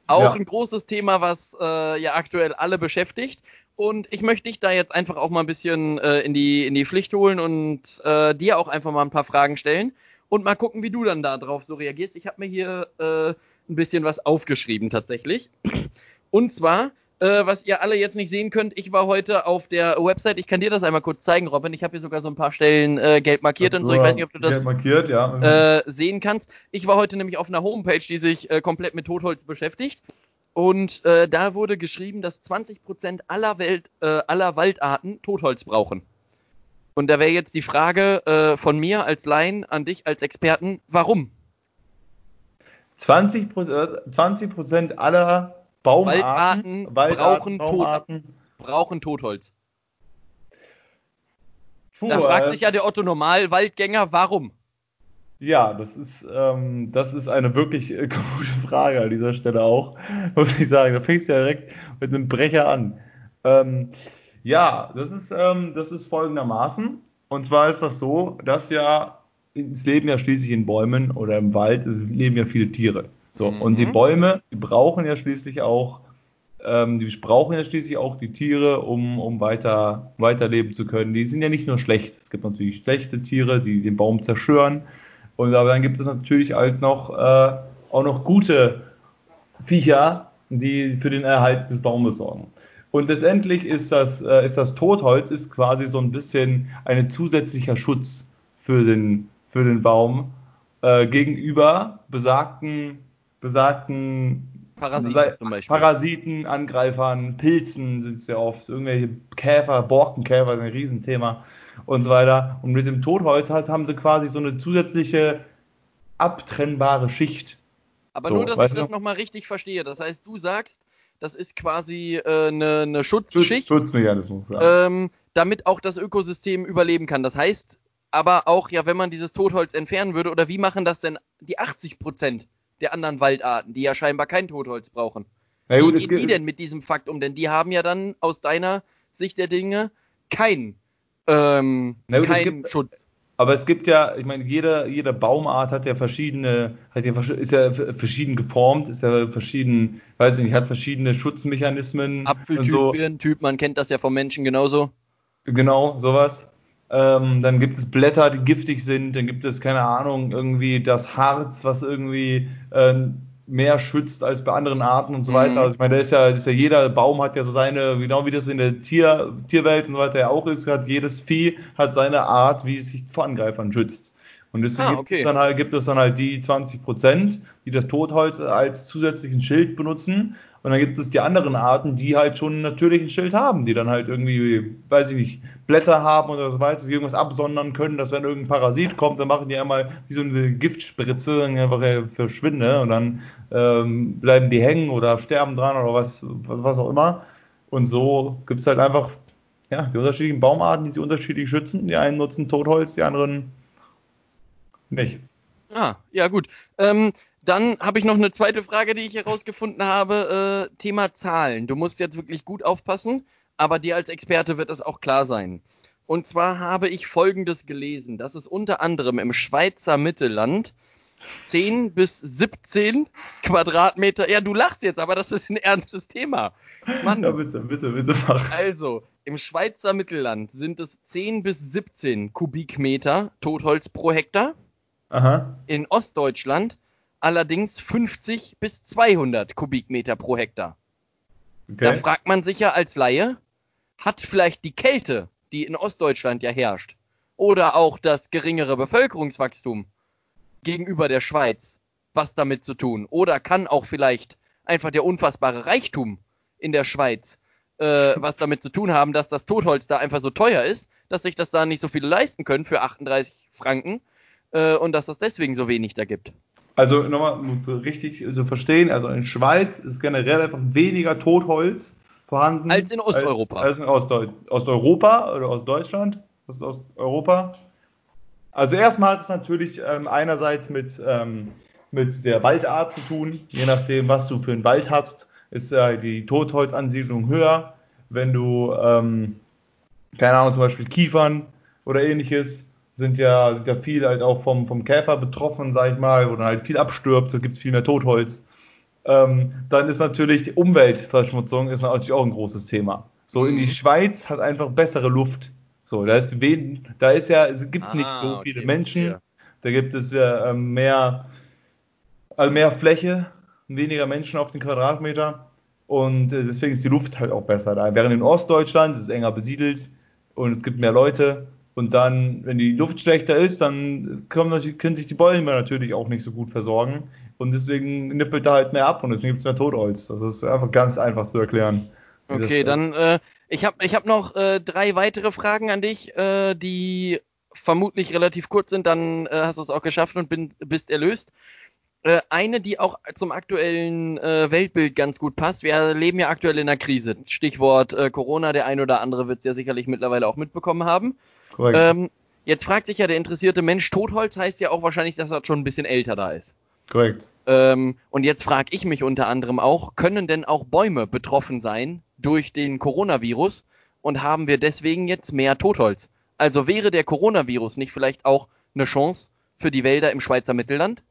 Auch ja. ein großes Thema, was äh, ja aktuell alle beschäftigt. Und ich möchte dich da jetzt einfach auch mal ein bisschen äh, in, die, in die Pflicht holen und äh, dir auch einfach mal ein paar Fragen stellen und mal gucken, wie du dann da drauf so reagierst. Ich habe mir hier äh, ein bisschen was aufgeschrieben tatsächlich. Und zwar, äh, was ihr alle jetzt nicht sehen könnt, ich war heute auf der Website, ich kann dir das einmal kurz zeigen, Robin. Ich habe hier sogar so ein paar Stellen äh, gelb markiert und so. Ich weiß nicht, ob du das markiert, ja. äh, sehen kannst. Ich war heute nämlich auf einer Homepage, die sich komplett mit Totholz beschäftigt. Und äh, da wurde geschrieben, dass 20% aller, Welt, äh, aller Waldarten Totholz brauchen. Und da wäre jetzt die Frage äh, von mir als Laien an dich als Experten, warum? 20%, 20 aller Baumarten Waldarten, Waldarten brauchen, Baumarten. Tot, brauchen Totholz. Puh, da fragt sich ja der Otto Normal-Waldgänger, warum? Ja, das ist, ähm, das ist eine wirklich äh, gute Frage an dieser Stelle auch, muss ich sagen. Da fängst du ja direkt mit einem Brecher an. Ähm, ja, das ist, ähm, das ist folgendermaßen. Und zwar ist das so, dass ja, es leben ja schließlich in Bäumen oder im Wald, es leben ja viele Tiere. So, mhm. und die Bäume, die brauchen ja schließlich auch, ähm, die brauchen ja schließlich auch die Tiere, um, um weiter, weiterleben zu können. Die sind ja nicht nur schlecht. Es gibt natürlich schlechte Tiere, die den Baum zerstören. Und aber dann gibt es natürlich halt noch äh, auch noch gute Viecher, die für den Erhalt des Baumes sorgen. Und letztendlich ist das, äh, ist das Totholz ist quasi so ein bisschen ein zusätzlicher Schutz für den, für den Baum äh, gegenüber besagten, besagten Parasiten, Beispiel. Parasiten, Angreifern, Pilzen sind es ja oft, irgendwelche Käfer, Borkenkäfer sind ein Riesenthema und so weiter. Und mit dem Totholz halt haben sie quasi so eine zusätzliche abtrennbare Schicht. Aber so, nur, dass ich das nochmal richtig verstehe. Das heißt, du sagst, das ist quasi äh, eine, eine Schutzschicht. Schutzmechanismus, ja. Ähm, damit auch das Ökosystem überleben kann. Das heißt aber auch, ja, wenn man dieses Totholz entfernen würde, oder wie machen das denn die 80 Prozent der anderen Waldarten, die ja scheinbar kein Totholz brauchen? Ja, gut, wie gehen die denn mit diesem Fakt um? Denn die haben ja dann aus deiner Sicht der Dinge keinen ähm, Na, kein gibt, Schutz. Aber es gibt ja, ich meine, jede, jede Baumart hat ja verschiedene, hat ja, ist ja verschieden geformt, ist ja verschieden, weiß ich nicht, hat verschiedene Schutzmechanismen. Apfeltyp, so. Typ, man kennt das ja vom Menschen genauso. Genau, sowas. Ähm, dann gibt es Blätter, die giftig sind, dann gibt es, keine Ahnung, irgendwie das Harz, was irgendwie äh, mehr schützt als bei anderen Arten und so weiter. Mhm. Also ich meine, da ist ja, ist ja jeder Baum hat ja so seine, genau wie das in der Tier, Tierwelt und so weiter ja auch ist, hat jedes Vieh hat seine Art, wie es sich vor Angreifern schützt. Und deswegen Ah, gibt, okay. es dann halt, gibt es dann halt die 20 Prozent, die das Totholz als zusätzlichen Schild benutzen. Und dann gibt es die anderen Arten, die halt schon einen natürlichen Schild haben, die dann halt irgendwie, weiß ich nicht, Blätter haben oder so weiter, die irgendwas absondern können, dass wenn irgendein Parasit kommt, dann machen die einmal wie so eine Giftspritze, dann einfach verschwinde und dann ähm, bleiben die hängen oder sterben dran oder was, was, was auch immer. Und so gibt es halt einfach ja, die unterschiedlichen Baumarten, die sie unterschiedlich schützen. Die einen nutzen Totholz, die anderen nicht. Ah, ja gut. Ähm, dann habe ich noch eine zweite Frage, die ich herausgefunden habe. Äh, Thema Zahlen. Du musst jetzt wirklich gut aufpassen, aber dir als Experte wird das auch klar sein. Und zwar habe ich Folgendes gelesen, dass es unter anderem im Schweizer Mittelland 10 bis 17 Quadratmeter. Ja, du lachst jetzt, aber das ist ein ernstes Thema. Mann. Ja, bitte, bitte, bitte mach. Also, im Schweizer Mittelland sind es 10 bis 17 Kubikmeter Totholz pro Hektar. Aha. In Ostdeutschland allerdings 50 bis 200 Kubikmeter pro Hektar. Da Okay. fragt man sich ja als Laie, hat vielleicht die Kälte, die in Ostdeutschland ja herrscht, oder auch das geringere Bevölkerungswachstum gegenüber der Schweiz was damit zu tun? Oder kann auch vielleicht einfach der unfassbare Reichtum in der Schweiz äh, was damit zu tun haben, dass das Totholz da einfach so teuer ist, dass sich das da nicht so viele leisten können für 38 Franken äh, und dass das deswegen so wenig da gibt? Also nochmal, um so richtig zu verstehen, also in Schweiz ist generell einfach weniger Totholz vorhanden. Als in Osteuropa. Als, als in Ostdeu Osteuropa oder Ostdeutschland. Das ist Osteuropa. Also erstmal hat es natürlich ähm, einerseits mit, ähm, mit der Waldart zu tun. Je nachdem, was du für einen Wald hast, ist äh, die Totholzansiedlung höher. Wenn du, ähm, keine Ahnung, zum Beispiel Kiefern oder ähnliches, sind ja, sind ja viel halt auch vom, vom Käfer betroffen, sag ich mal, wo dann halt viel abstirbt, da gibt es viel mehr Totholz. Ähm, dann ist natürlich die Umweltverschmutzung ist natürlich auch ein großes Thema. So, in die Mhm. Schweiz hat einfach bessere Luft. So, da ist, wen, da ist ja, es gibt Ah, nicht so okay, viele Menschen, da gibt es ja, ähm, mehr, also mehr Fläche, weniger Menschen auf den Quadratmeter und äh, deswegen ist die Luft halt auch besser da. Während in Ostdeutschland ist es enger besiedelt und es gibt mehr Leute und dann, wenn die Luft schlechter ist, dann können, können sich die Bäume natürlich auch nicht so gut versorgen und deswegen nippelt da halt mehr ab und deswegen gibt es mehr Totholz. Das ist einfach ganz einfach zu erklären. Okay, dann äh, ich habe ich hab noch äh, drei weitere Fragen an dich, äh, die vermutlich relativ kurz sind, dann äh, hast du es auch geschafft und bin, bist erlöst. Äh, eine, die auch zum aktuellen äh, Weltbild ganz gut passt. Wir leben ja aktuell in einer Krise. Stichwort Corona, der ein oder andere wird es ja sicherlich mittlerweile auch mitbekommen haben. Ähm, jetzt fragt sich ja der interessierte Mensch, Totholz heißt ja auch wahrscheinlich, dass das schon ein bisschen älter da ist. korrekt. Ähm, und jetzt frage ich mich unter anderem auch, können denn auch Bäume betroffen sein durch den Coronavirus und haben wir deswegen jetzt mehr Totholz? Also wäre der Coronavirus nicht vielleicht auch eine Chance für die Wälder im Schweizer Mittelland?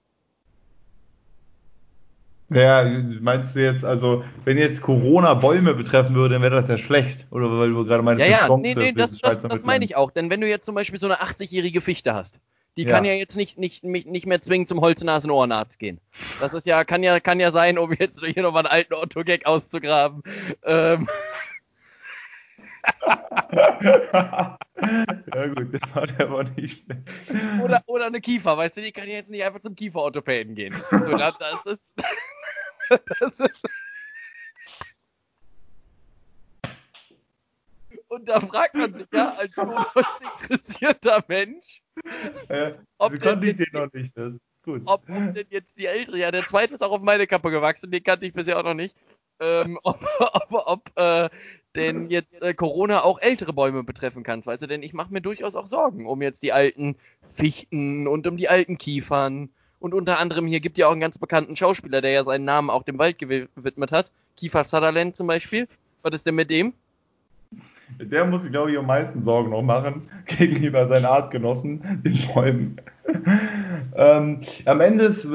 Ja, meinst du jetzt, also, wenn jetzt Corona Bäume betreffen würde, dann wäre das ja schlecht. Oder weil du gerade meinst, Ja, ja, Chance nee, nee, das, das das, meine ich auch. Denn wenn du jetzt zum Beispiel so eine 80-jährige Fichte hast, die Ja. kann ja jetzt nicht, nicht, nicht mehr zwingend zum Holz-Nasen-Ohrenarzt gehen. Das ist ja, kann ja, kann ja sein, um jetzt hier nochmal einen alten Otto-Gag auszugraben. Ähm, ja, gut, das war der aber nicht schlecht. Oder, oder eine Kiefer, weißt du, die kann jetzt nicht einfach zum Kieferorthopäden gehen. So, das, das ist. Und da fragt man sich ja als interessierter Mensch, Äh, Ob ich jetzt- den noch nicht. Das ist gut. ob, ob denn jetzt die ältere, ja, der zweite ist auch auf meine Kappe gewachsen, den kannte ich bisher auch noch nicht, ähm, ob, ob, ob äh, denn jetzt äh, Corona auch ältere Bäume betreffen kann, weißt du, denn ich mache mir durchaus auch Sorgen um jetzt die alten Fichten und um die alten Kiefern und unter anderem hier gibt ja auch einen ganz bekannten Schauspieler, der ja seinen Namen auch dem Wald gewi- gewidmet hat, Kiefer Sutherland zum Beispiel. Was ist denn mit dem? Der muss sich, glaube ich, am meisten Sorgen noch machen gegenüber seinen Artgenossen, den Bäumen. ähm, am Ende ist,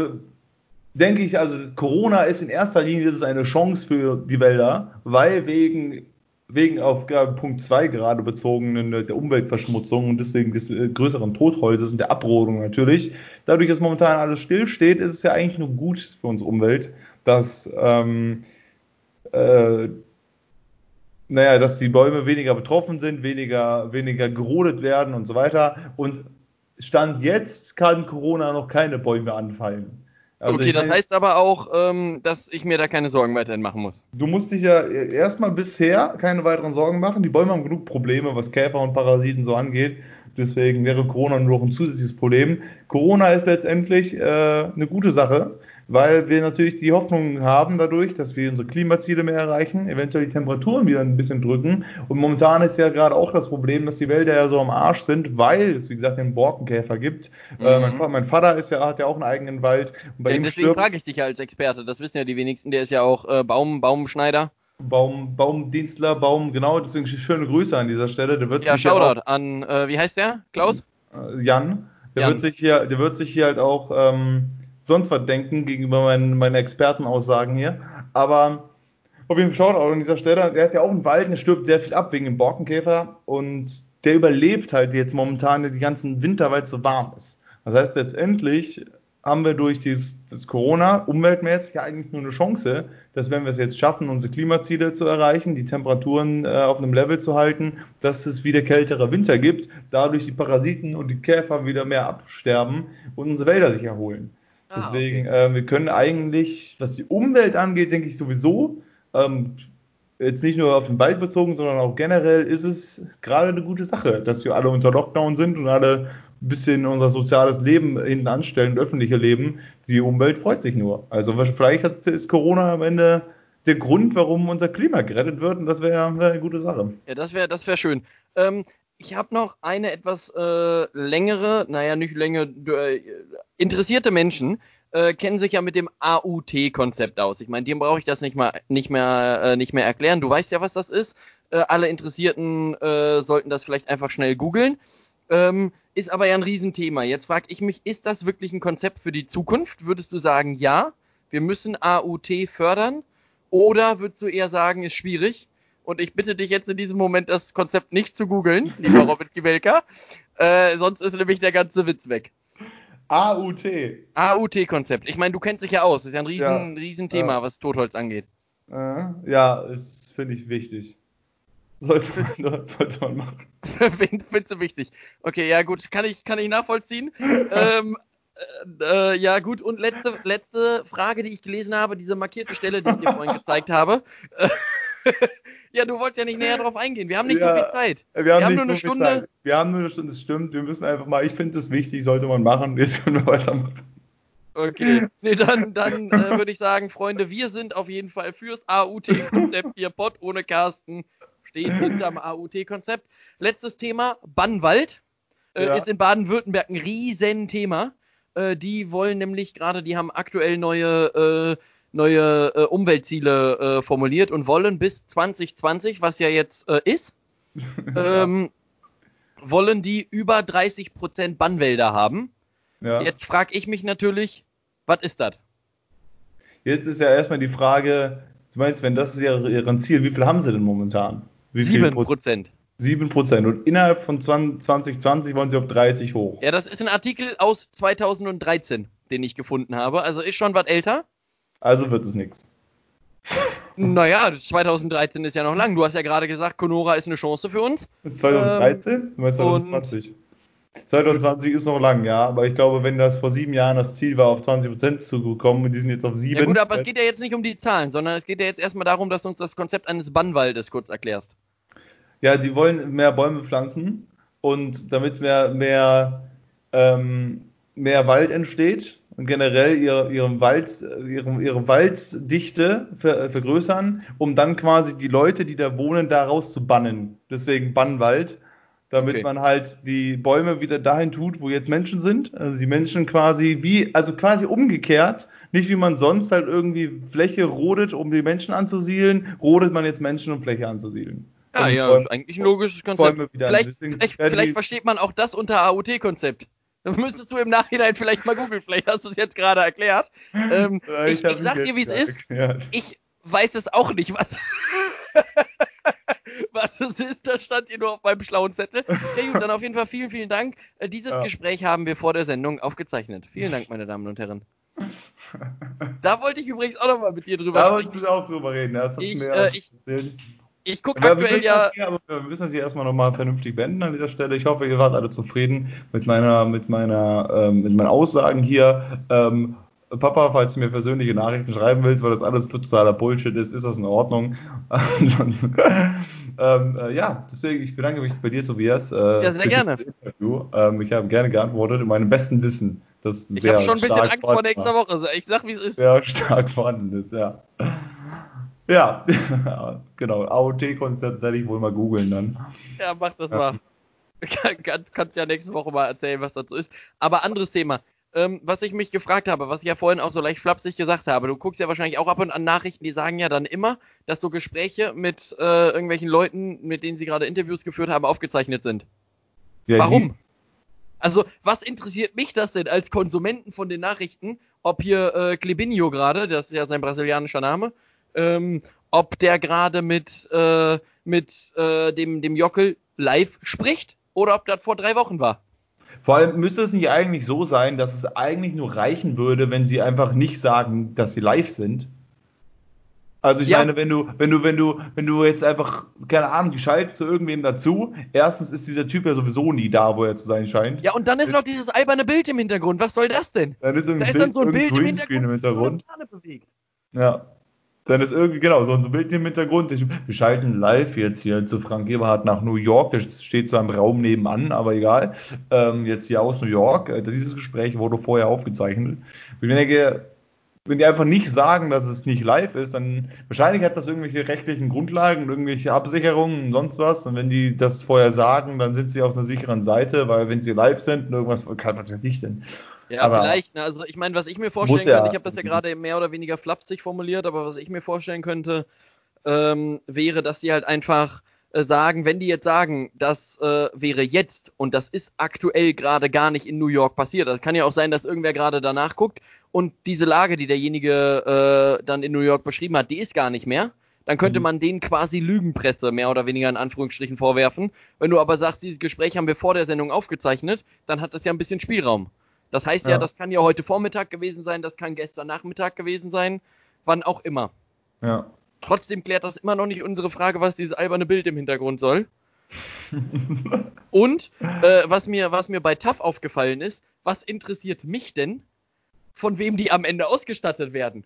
denke ich, also Corona ist in erster Linie ist eine Chance für die Wälder, weil wegen, wegen auf Punkt 2 gerade bezogenen der Umweltverschmutzung und deswegen des äh, größeren Totholzes und der Abrodung natürlich, dadurch, dass momentan alles stillsteht, ist es ja eigentlich nur gut für unsere Umwelt, dass ähm, äh, naja, dass die Bäume weniger betroffen sind, weniger, weniger gerodet werden und so weiter. Und Stand jetzt kann Corona noch keine Bäume anfallen. Also okay, das heißt aber auch, ähm, dass ich mir da keine Sorgen weiterhin machen muss. Du musst dich ja erstmal bisher keine weiteren Sorgen machen. Die Bäume haben genug Probleme, was Käfer und Parasiten so angeht. Deswegen wäre Corona nur noch ein zusätzliches Problem. Corona ist letztendlich äh, eine gute Sache, weil wir natürlich die Hoffnung haben dadurch, dass wir unsere Klimaziele mehr erreichen, eventuell die Temperaturen wieder ein bisschen drücken. Und momentan ist ja gerade auch das Problem, dass die Wälder ja so am Arsch sind, weil es, wie gesagt, den Borkenkäfer gibt. Äh, mhm. Äh, mein, mein, Vater ist ja, hat ja auch einen eigenen Wald. Ja, deswegen frage ich dich ja als Experte, das wissen ja die wenigsten, der ist ja auch äh, Baum, Baumschneider. Baum, Baumdienstler, Baum, genau, deswegen schöne Grüße an dieser Stelle. Der wird ja, Shoutout auch, an, äh, wie heißt der? Klaus? Äh, Jan. Der Jan. wird sich hier, der wird sich hier halt auch ähm, sonst was denken gegenüber meinen, meinen Expertenaussagen hier. Aber auf jeden Fall Shoutout an dieser Stelle. Der hat ja auch einen Wald, der stirbt sehr viel ab wegen dem Borkenkäfer und der überlebt halt jetzt momentan die ganzen Winter, weil es so warm ist. Das heißt, letztendlich haben wir durch dieses, das Corona umweltmäßig eigentlich nur eine Chance, dass wenn wir es jetzt schaffen, unsere Klimaziele zu erreichen, die Temperaturen äh, auf einem Level zu halten, dass es wieder kältere Winter gibt, dadurch die Parasiten und die Käfer wieder mehr absterben und unsere Wälder sich erholen. Ah, Deswegen, okay. äh, wir können eigentlich, was die Umwelt angeht, denke ich sowieso, ähm, jetzt nicht nur auf den Wald bezogen, sondern auch generell ist es gerade eine gute Sache, dass wir alle unter Lockdown sind und alle bisschen unser soziales Leben hinten anstellen, öffentliche Leben. Die Umwelt freut sich nur. Also vielleicht ist Corona am Ende der Grund, warum unser Klima gerettet wird und das wäre wär eine gute Sache. Ja, das wäre das wär schön. Ähm, ich habe noch eine etwas äh, längere, naja, nicht länger, äh, interessierte Menschen äh, kennen sich ja mit dem AUT-Konzept aus. Ich meine, dem brauche ich das nicht, mal, nicht, mehr, äh, nicht mehr erklären. Du weißt ja, was das ist. Äh, alle Interessierten äh, sollten das vielleicht einfach schnell googeln. Ähm, ist aber ja ein Riesenthema. Jetzt frage ich mich, ist das wirklich ein Konzept für die Zukunft? Würdest du sagen, ja, wir müssen AUT fördern? Oder würdest du eher sagen, ist schwierig? Und ich bitte dich jetzt in diesem Moment, das Konzept nicht zu googeln, lieber Robin Kivelka. Äh, sonst ist nämlich der ganze Witz weg. AUT. AUT-Konzept. Ich meine, du kennst dich ja aus. Das ist ja ein riesen, ja. Riesenthema, ja. was Totholz angeht. Äh, ja, ist, finde ich, wichtig. Sollte man, sollte man machen. Findest du wichtig. Okay, ja gut, kann ich, kann ich nachvollziehen. ähm, äh, äh, ja gut, und letzte, letzte Frage, die ich gelesen habe, diese markierte Stelle, die ich dir vorhin gezeigt habe. Ja, du wolltest ja nicht näher drauf eingehen. Wir haben nicht ja, so viel Zeit. Wir haben, wir haben nur so eine Stunde. Zeit. Wir haben nur eine Stunde, das stimmt. Wir müssen einfach mal, ich finde es wichtig, sollte man machen. Jetzt können wir weitermachen. Okay, nee, dann, dann äh, würde ich sagen, Freunde, wir sind auf jeden Fall fürs AUT-Konzept hier, Pott ohne Carsten steht hinterm AUT-Konzept. Letztes Thema, Bannwald. Äh, ja. Ist in Baden-Württemberg ein Riesenthema. Äh, die wollen nämlich gerade, die haben aktuell neue, äh, neue äh, Umweltziele äh, formuliert und wollen bis 2020, was ja jetzt äh, ist, ähm, wollen die über 30% Bannwälder haben. Ja. Jetzt frage ich mich natürlich, was ist das? Jetzt ist ja erstmal die Frage, du meinst, wenn das ist ihr, Ziel, wie viel haben sie denn momentan? Wie 7 Prozent. 7 Prozent. Und innerhalb von 2020 wollen sie auf 30 hoch. Ja, das ist ein Artikel aus 2013, den ich gefunden habe. Also ist schon was älter. Also wird es nichts. Naja, 2013 ist ja noch lang. Du hast ja gerade gesagt, Conora ist eine Chance für uns. 2013? Ähm, du meinst 2020? 2020 ist noch lang, ja, aber ich glaube, wenn das vor sieben Jahren das Ziel war, auf 20% zu kommen, und die sind jetzt auf sieben. Ja gut, aber es geht ja jetzt nicht um die Zahlen, sondern es geht ja jetzt erstmal darum, dass du uns das Konzept eines Bannwaldes kurz erklärst. Ja, die wollen mehr Bäume pflanzen und damit mehr, mehr, ähm, mehr Wald entsteht und generell ihre, ihren Wald, ihre, ihre Walddichte ver, vergrößern, um dann quasi die Leute, die da wohnen, daraus zu bannen. Deswegen Bannwald, damit okay. man halt die Bäume wieder dahin tut, wo jetzt Menschen sind. Also die Menschen quasi wie, also quasi umgekehrt, nicht wie man sonst halt irgendwie Fläche rodet, um die Menschen anzusiedeln, rodet man jetzt Menschen, um Fläche anzusiedeln. Ja, ja, Bäume, eigentlich ein logisches Konzept. Vielleicht, vielleicht, vielleicht versteht man auch das unter AOT-Konzept. Dann müsstest du im Nachhinein vielleicht mal googeln, vielleicht hast du es jetzt gerade erklärt. Ähm, ich, ich, ich sag dir, wie es ist. Ich weiß es auch nicht, was, was es ist. Das stand hier nur auf meinem schlauen Zettel. Ja gut, dann auf jeden Fall vielen, vielen Dank. Äh, dieses ja. Gespräch haben wir vor der Sendung aufgezeichnet. Vielen Dank, meine Damen und Herren. Da wollte ich übrigens auch nochmal mit dir drüber da sprechen. Da wolltest du auch drüber reden. Das ich, äh, ich, Ich gucke aktuell ja. Hier, aber wir müssen das hier erstmal nochmal vernünftig beenden an dieser Stelle. Ich hoffe, ihr wart alle zufrieden mit meiner, mit meiner, ähm, mit meinen Aussagen hier. Ähm, Papa, falls du mir persönliche Nachrichten schreiben willst, weil das alles totaler Bullshit ist, ist das in Ordnung. ähm, äh, ja, deswegen, ich bedanke mich bei dir, Tobias. Äh, ja, sehr gerne. Ähm, ich habe gerne geantwortet in meinem besten Wissen. Das ich habe schon ein bisschen Angst vor nächster Woche. Ich sag, wie es ist. Sehr stark vorhanden ist, ja. Ja, genau. AOT-Konzept werde ich wohl mal googeln dann. Ja, mach das ja. mal. Kann, kannst ja nächste Woche mal erzählen, was dazu ist. Aber anderes Thema. Ähm, was ich mich gefragt habe, was ich ja vorhin auch so leicht flapsig gesagt habe, du guckst ja wahrscheinlich auch ab und an Nachrichten, die sagen ja dann immer, dass so Gespräche mit äh, irgendwelchen Leuten, mit denen sie gerade Interviews geführt haben, aufgezeichnet sind. Ja, Warum? Die? Also, was interessiert mich das denn als Konsumenten von den Nachrichten, ob hier äh, Klebinho gerade, das ist ja sein brasilianischer Name, ähm, ob der gerade mit, äh, mit äh, dem, dem Jockel live spricht oder ob das vor drei Wochen war. Vor allem müsste es nicht eigentlich so sein, dass es eigentlich nur reichen würde, wenn sie einfach nicht sagen, dass sie live sind. Also ich ja. meine, wenn du, wenn du, wenn du, wenn du jetzt einfach, keine Ahnung, die schaltet zu irgendwem dazu, erstens ist dieser Typ ja sowieso nie da, wo er zu sein scheint. Ja, und dann ist noch dieses alberne Bild im Hintergrund. Was soll das denn? Dann ist, da ist dann so ein Bild im Hintergrund, im Hintergrund. Ja. Dann ist irgendwie, genau, so ein Bild im Hintergrund. Ich, wir schalten live jetzt hier zu Frank Eberhardt nach New York. Der steht zwar im Raum nebenan, aber egal. Ähm, jetzt hier aus New York. Äh, dieses Gespräch wurde vorher aufgezeichnet. Ich denke, wenn die einfach nicht sagen, dass es nicht live ist, dann wahrscheinlich hat das irgendwelche rechtlichen Grundlagen und irgendwelche Absicherungen und sonst was. Und wenn die das vorher sagen, dann sind sie auf einer sicheren Seite, weil wenn sie live sind und irgendwas, kann man das nicht denn. Ja, aber vielleicht. Ne? Also ich meine, was ich mir vorstellen ja, könnte, ich habe das ja gerade mehr oder weniger flapsig formuliert, aber was ich mir vorstellen könnte, ähm, wäre, dass sie halt einfach äh, sagen, wenn die jetzt sagen, das äh, wäre jetzt und das ist aktuell gerade gar nicht in New York passiert. Das kann ja auch sein, dass irgendwer gerade danach guckt und diese Lage, die derjenige äh, dann in New York beschrieben hat, die ist gar nicht mehr. Dann könnte mhm. man denen quasi Lügenpresse mehr oder weniger in Anführungsstrichen vorwerfen. Wenn du aber sagst, dieses Gespräch haben wir vor der Sendung aufgezeichnet, dann hat das ja ein bisschen Spielraum. Das heißt ja. ja, das kann ja heute Vormittag gewesen sein, das kann gestern Nachmittag gewesen sein, wann auch immer. Ja. Trotzdem klärt das immer noch nicht unsere Frage, was dieses alberne Bild im Hintergrund soll. Und äh, was, mir, was mir bei TAF aufgefallen ist, was interessiert mich denn, von wem die am Ende ausgestattet werden?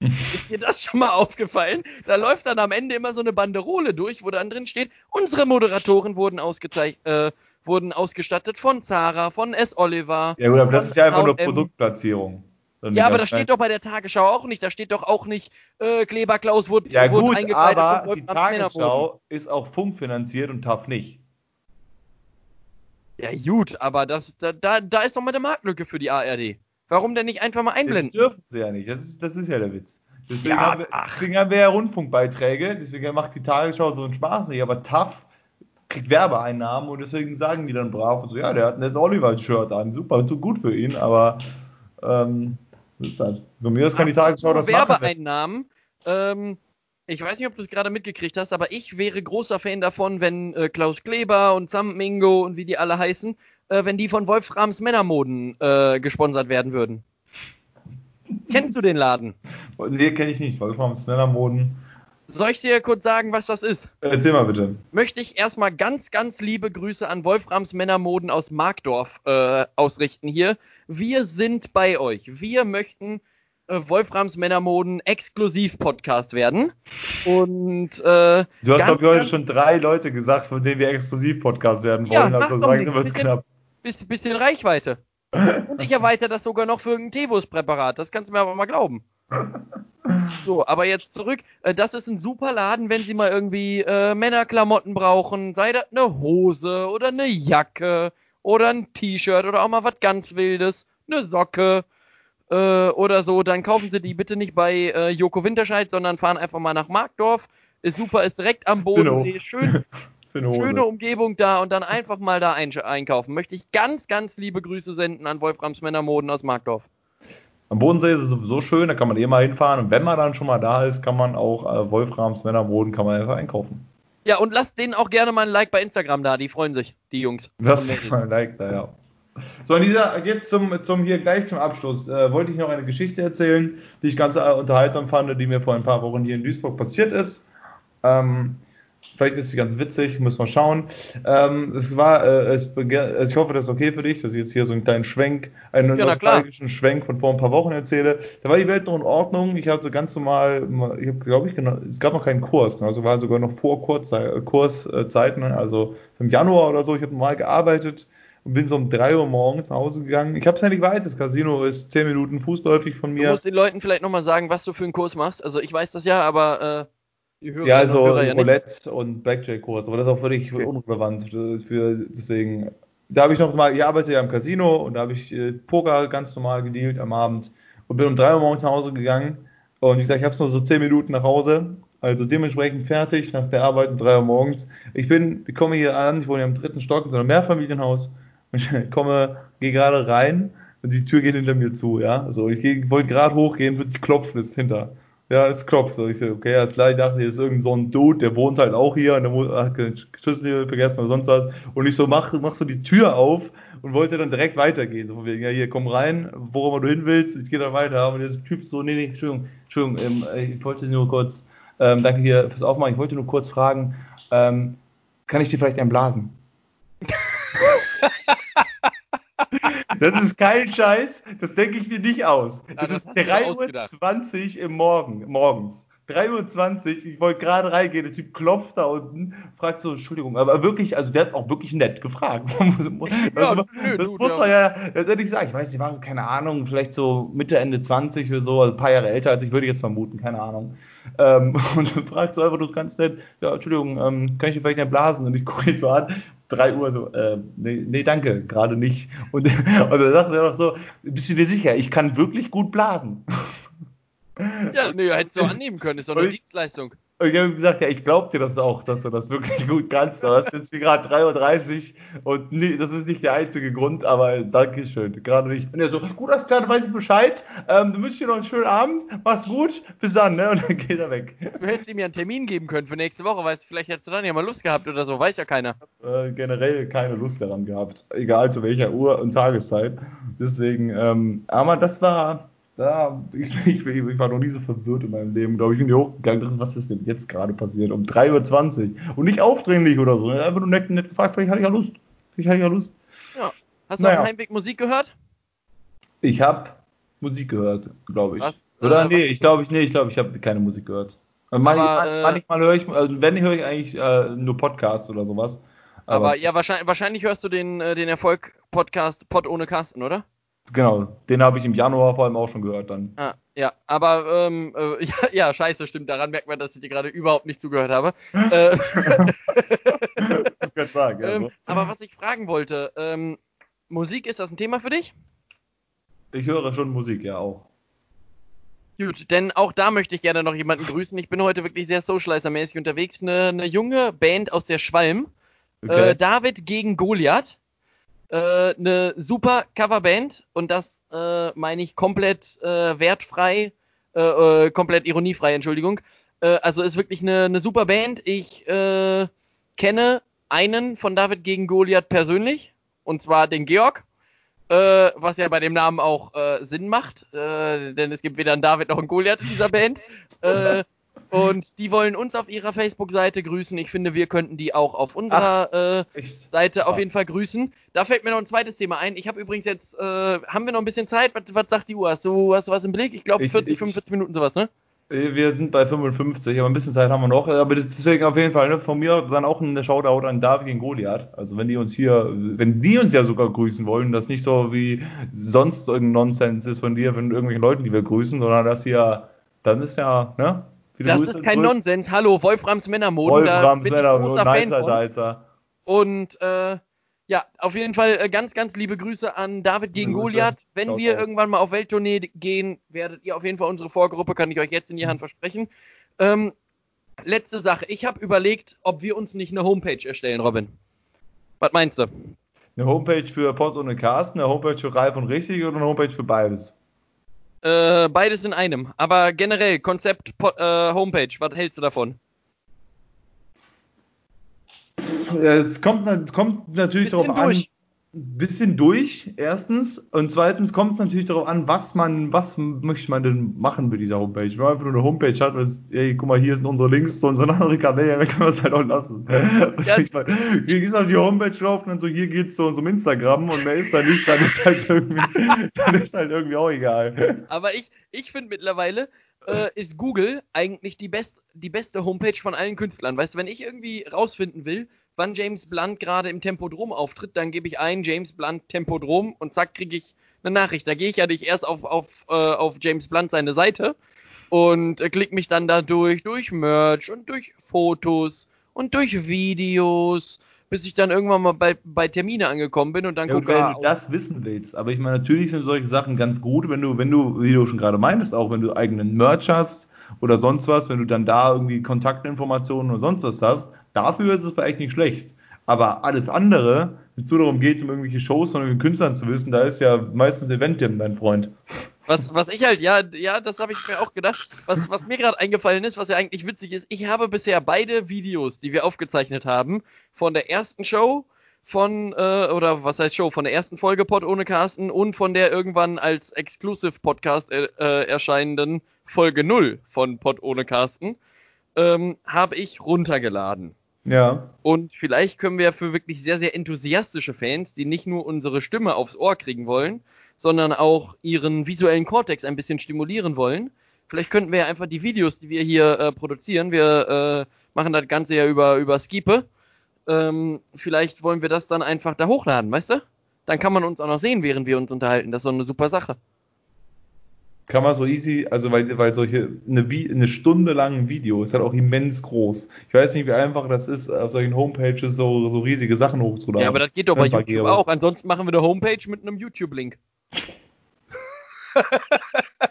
Ist dir das schon mal aufgefallen? Da läuft dann am Ende immer so eine Banderole durch, wo dann drin steht, unsere Moderatoren wurden ausgezeichnet, äh, wurden ausgestattet von Zara, von S. Oliver. Ja gut, aber das ist ja einfach nur Produktplatzierung. Ja, aber das steht doch bei der Tagesschau auch nicht. Da steht doch auch nicht, äh, Kleber Klaus wurde, ja, wurde gut, eingefallen. Aber die Tagesschau ist auch funkfinanziert und TAF nicht. Ja, gut, aber das, da, da, da ist doch mal eine Marktlücke für die ARD. Warum denn nicht einfach mal einblenden? Das dürfen sie ja nicht. Das ist, das ist ja der Witz. Deswegen, ja, haben wir, deswegen haben wir ja Rundfunkbeiträge. Deswegen macht die Tagesschau so einen Spaß nicht. Aber TAF kriegt Werbeeinnahmen und deswegen sagen die dann brav und so, ja, der hat ein S. Oliver-Shirt an, super, zu gut für ihn, aber ähm, ist halt, von mir aus kann die Tagesschau das Werbeeinnahmen, ähm, ich weiß nicht, ob du es gerade mitgekriegt hast, aber ich wäre großer Fan davon, wenn äh, Klaus Kleber und Sam Mingo und wie die alle heißen, äh, wenn die von Wolframs Männermoden äh, gesponsert werden würden. Kennst du den Laden? Nee, kenne ich nicht. Wolframs Männermoden. Soll ich dir kurz sagen, was das ist? Erzähl mal bitte. Möchte ich erstmal ganz, ganz liebe Grüße an Wolframs Männermoden aus Markdorf äh, ausrichten hier. Wir sind bei euch. Wir möchten äh, Wolframs Männermoden Exklusiv-Podcast werden. Und äh, Du hast, glaube ich, heute schon drei Leute gesagt, von denen wir Exklusiv-Podcast werden wollen. Ja, also sagen wir es knapp. Bisschen, bisschen Reichweite. Und ich erweitere das sogar noch für irgendein Tevos-Präparat. Das kannst du mir aber mal glauben. So, aber jetzt zurück. Äh, das ist ein super Laden, wenn Sie mal irgendwie äh, Männerklamotten brauchen. Sei das eine Hose oder eine Jacke oder ein T-Shirt oder auch mal was ganz Wildes. Eine Socke äh, oder so. Dann kaufen Sie die bitte nicht bei äh, Joko Winterscheid, sondern fahren einfach mal nach Markdorf. Ist super, ist direkt am Bodensee. Schön, schöne Umgebung da und dann einfach mal da einkaufen. Möchte ich ganz, ganz liebe Grüße senden an Wolframs Männermoden aus Markdorf. Am Bodensee ist es sowieso schön, da kann man eh mal hinfahren. Und wenn man dann schon mal da ist, kann man auch äh, Wolframs Männerboden kann man einfach einkaufen. Ja, und lasst denen auch gerne mal ein Like bei Instagram da, die freuen sich, die Jungs. Lasst mal ein Like da, ja. So, dieser, jetzt zum, zum hier gleich zum Abschluss, äh, wollte ich noch eine Geschichte erzählen, die ich ganz äh, unterhaltsam fand, die mir vor ein paar Wochen hier in Duisburg passiert ist. Ähm, Vielleicht ist sie ganz witzig, muss man schauen. Ähm, es war, äh, es also ich hoffe, das ist okay für dich, dass ich jetzt hier so einen kleinen Schwenk, einen ja, nostalgischen Schwenk von vor ein paar Wochen erzähle. Da war die Welt noch in Ordnung. Ich hatte ganz normal, ich habe, glaube ich, genau, es gab noch keinen Kurs, also war sogar noch vor Kurszeiten, also im Januar oder so. Ich habe normal gearbeitet und bin so um 3 Uhr morgens nach Hause gegangen. Ich habe es ja nicht weit, das Casino ist 10 Minuten fußläufig von mir. Du musst den Leuten vielleicht nochmal sagen, was du für einen Kurs machst. Also ich weiß das ja, aber äh Hörer, ja, also Hörer ja Roulette und Blackjack-Kurs, aber das ist auch völlig okay. unrelevant. Für, deswegen, da habe ich noch mal, ich arbeite ja im Casino und da habe ich äh, Poker ganz normal gedealt am Abend und bin um 3 Uhr morgens nach Hause gegangen. Und wie gesagt, ich habe es nur so 10 Minuten nach Hause, also dementsprechend fertig nach der Arbeit um 3 Uhr morgens. Ich bin, ich komme hier an, ich wohne ja im dritten Stock in so einem Mehrfamilienhaus und ich komme, gehe gerade rein und die Tür geht hinter mir zu, ja. Also ich wollte gerade hochgehen, plötzlich klopfen ist hinter. Ja, es klopft. So, ich so, okay, alles klar. Ich dachte, hier ist irgend so ein Dude, der wohnt halt auch hier und der hat den Schlüssel vergessen oder sonst was. Und ich so, mach, mach so die Tür auf und wollte dann direkt weitergehen. So von wegen, ja, hier, komm rein, worum du hin willst, ich gehe dann weiter. Und der Typ so, nee, nee, Entschuldigung, Entschuldigung, ähm, ich wollte nur kurz, ähm, danke hier fürs Aufmachen, ich wollte nur kurz fragen, ähm, kann ich dir vielleicht einblasen? Das ist kein Scheiß, das denke ich mir nicht aus. Das, ja, das ist 3.20 Uhr im Morgen, morgens. 3.20 Uhr, ich wollte gerade reingehen, der Typ klopft da unten, fragt so, Entschuldigung, aber wirklich, also der hat auch wirklich nett gefragt. ja, also, nö, das du, muss er ja letztendlich sagen. Ich weiß, die waren so, keine Ahnung, vielleicht so Mitte, Ende 20 oder so, also ein paar Jahre älter als ich, würde ich jetzt vermuten, keine Ahnung. Ähm, und fragt so einfach, du kannst nett, ja, Entschuldigung, ähm, kann ich dir vielleicht nicht blasen? Und ich gucke ihn so an 3 Uhr so, äh, nee, nee danke, gerade nicht. Und, und dann sagte er noch so, bist du dir sicher, ich kann wirklich gut blasen. Ja, nee, hättest du annehmen können, ist doch eine Dienstleistung. Und ich habe gesagt, ja, ich glaube dir das auch, dass du das wirklich gut kannst. Aber es ist jetzt gerade 3.30 Uhr und nie, das ist nicht der einzige Grund, aber danke schön. Gerade nicht. Und er so, gut, alles klar, weiß ich Bescheid. Ähm, du wünschst dir noch einen schönen Abend, mach's gut, bis dann, ne? Und dann geht er weg. Du hättest ihm ja einen Termin geben können für nächste Woche, weißt vielleicht hättest du dann ja mal Lust gehabt oder so, weiß ja keiner. Äh, generell keine Lust daran gehabt, egal zu welcher Uhr und Tageszeit. Deswegen, ähm, aber das war da, ich, ich, ich, war noch nie so verwirrt in meinem Leben, glaube ich. bin hier hochgegangen, was ist denn jetzt gerade passiert? Um 3.20 Uhr. Und nicht aufdringlich oder so. Einfach nur nett, nett gefragt, vielleicht hatte ich ja Lust. Vielleicht hatte ich ja Lust. Ja. Hast du auf dem Heimweg Musik gehört? Ich habe Musik gehört, glaube ich. Was, oder äh, nee, ich glaube ich, nee, ich glaube, ich habe keine Musik gehört. Manchmal, äh, manchmal höre ich, also wenn höre ich eigentlich äh, nur Podcasts oder sowas. Aber, aber ja, wahrscheinlich, wahrscheinlich hörst du den, äh, den Erfolg-Podcast Pod ohne Carsten, oder? Genau, den habe ich im Januar vor allem auch schon gehört dann. Ah, ja, aber ähm, äh, ja, ja, scheiße, stimmt. Daran merkt man, dass ich dir gerade überhaupt nicht zugehört habe. äh, sagen, ja, ähm, aber was ich fragen wollte, ähm, Musik, ist das ein Thema für dich? Ich höre schon Musik, ja auch. Gut, denn auch da möchte ich gerne noch jemanden grüßen. Ich bin heute wirklich sehr Socializer-mäßig unterwegs. Eine, eine junge Band aus der Schwalm. Okay. Äh, David gegen Goliath äh, eine super Coverband und das äh, meine ich komplett äh, wertfrei, äh, äh, komplett ironiefrei, Entschuldigung. Also ist wirklich eine, eine super Band. Ich kenne einen von David gegen Goliath persönlich und zwar den Georg. was ja bei dem Namen auch Sinn macht, denn es gibt weder einen David noch einen Goliath in dieser Band. Und die wollen uns auf ihrer Facebook-Seite grüßen. Ich finde, wir könnten die auch auf unserer Ach, äh, Seite auf jeden Fall grüßen. Da fällt mir noch ein zweites Thema ein. Ich habe übrigens jetzt, äh, haben wir noch ein bisschen Zeit? Was, was sagt die Uhr? Hast du, hast du was im Blick? Ich glaube 40, ich, 45 Minuten sowas, ne? Äh, wir sind bei 55, aber ein bisschen Zeit haben wir noch. Aber deswegen auf jeden Fall ne, von mir dann auch ein Shoutout an David gegen Goliath. Also wenn die uns hier, wenn die uns ja sogar grüßen wollen, das nicht so wie sonst irgendein Nonsens ist von dir, von irgendwelchen Leuten, die wir grüßen, sondern das hier, dann ist ja, ne? Das ist kein zurück. Nonsens. Hallo, Wolframs Männermoden. Wolframs Männermoden, großer Fan von. Und äh, ja, auf jeden Fall äh, ganz, ganz liebe Grüße an David gegen Goliath. Wenn Ciao, wir irgendwann mal auf Welttournee gehen, werdet ihr auf jeden Fall unsere Vorgruppe, kann ich euch jetzt in die Hand versprechen. Ähm, letzte Sache. Ich habe überlegt, ob wir uns nicht eine Homepage erstellen, Robin. Was meinst du? Eine Homepage für Pod und Carsten, eine Homepage für Ralf und Richtig oder eine Homepage für beides? Äh, beides in einem. Aber generell, Konzept äh, Homepage, was hältst du davon? Ja, es kommt, kommt natürlich darauf an. Ein bisschen durch, erstens. Und zweitens kommt es natürlich darauf an, was man, was möchte man denn machen mit dieser Homepage. Wenn man einfach nur eine Homepage hat, was, ey, guck mal, hier sind unsere Links zu unseren anderen Kanälen, dann können wir es halt auch lassen. Ja. Ich meine, hier gehst auf die Homepage drauf und dann so, hier geht's zu unserem Instagram und mehr ist da nicht, dann ist halt irgendwie, dann ist halt irgendwie auch egal. Aber ich, ich finde mittlerweile, äh, ist Google eigentlich die, best, die beste Homepage von allen Künstlern. Weißt du, wenn ich irgendwie rausfinden will, wann James Blunt gerade im Tempodrom auftritt, dann gebe ich ein James Blunt Tempodrom und zack, kriege ich eine Nachricht. Da gehe ich ja nicht erst auf, auf, äh, auf James Blunt seine Seite und äh, klicke mich dann da durch, Merch und durch Fotos und durch Videos, bis ich dann irgendwann mal bei, bei Termine angekommen bin und dann ja, gucke. Wenn du das wissen willst, aber ich meine, natürlich sind solche Sachen ganz gut, wenn du, wenn du, wie du schon gerade meintest, auch wenn du eigenen Merch hast oder sonst was, wenn du dann da irgendwie Kontaktinformationen oder sonst was hast, Dafür ist es vielleicht nicht schlecht. Aber alles andere, wenn es nur darum geht, um irgendwelche Shows von irgendwelchen Künstlern zu wissen, da ist ja meistens Eventim dein Freund. Was, was ich halt, ja, ja, das habe ich mir auch gedacht. Was, was mir gerade eingefallen ist, was ja eigentlich witzig ist, ich habe bisher beide Videos, die wir aufgezeichnet haben, von der ersten Show, von, äh, oder was heißt Show, von der ersten Folge Pod ohne Carsten und von der irgendwann als Exclusive Podcast äh, äh erscheinenden Folge 0 von Pod ohne Carsten, ähm, habe ich runtergeladen. Ja. Und vielleicht können wir für wirklich sehr, sehr enthusiastische Fans, die nicht nur unsere Stimme aufs Ohr kriegen wollen, sondern auch ihren visuellen Kortex ein bisschen stimulieren wollen, vielleicht könnten wir ja einfach die Videos, die wir hier äh, produzieren, wir äh, machen das Ganze ja über, über Skipe, ähm, vielleicht wollen wir das dann einfach da hochladen, weißt du? Dann kann man uns auch noch sehen, während wir uns unterhalten. Das ist so eine super Sache kann man so easy, also weil, weil solche, eine, eine Stunde lang ein Video ist halt auch immens groß. Ich weiß nicht, wie einfach das ist, auf solchen Homepages so, so riesige Sachen hochzuladen. Ja, aber das geht doch bei YouTube auch. Ansonsten machen wir eine Homepage mit einem YouTube-Link.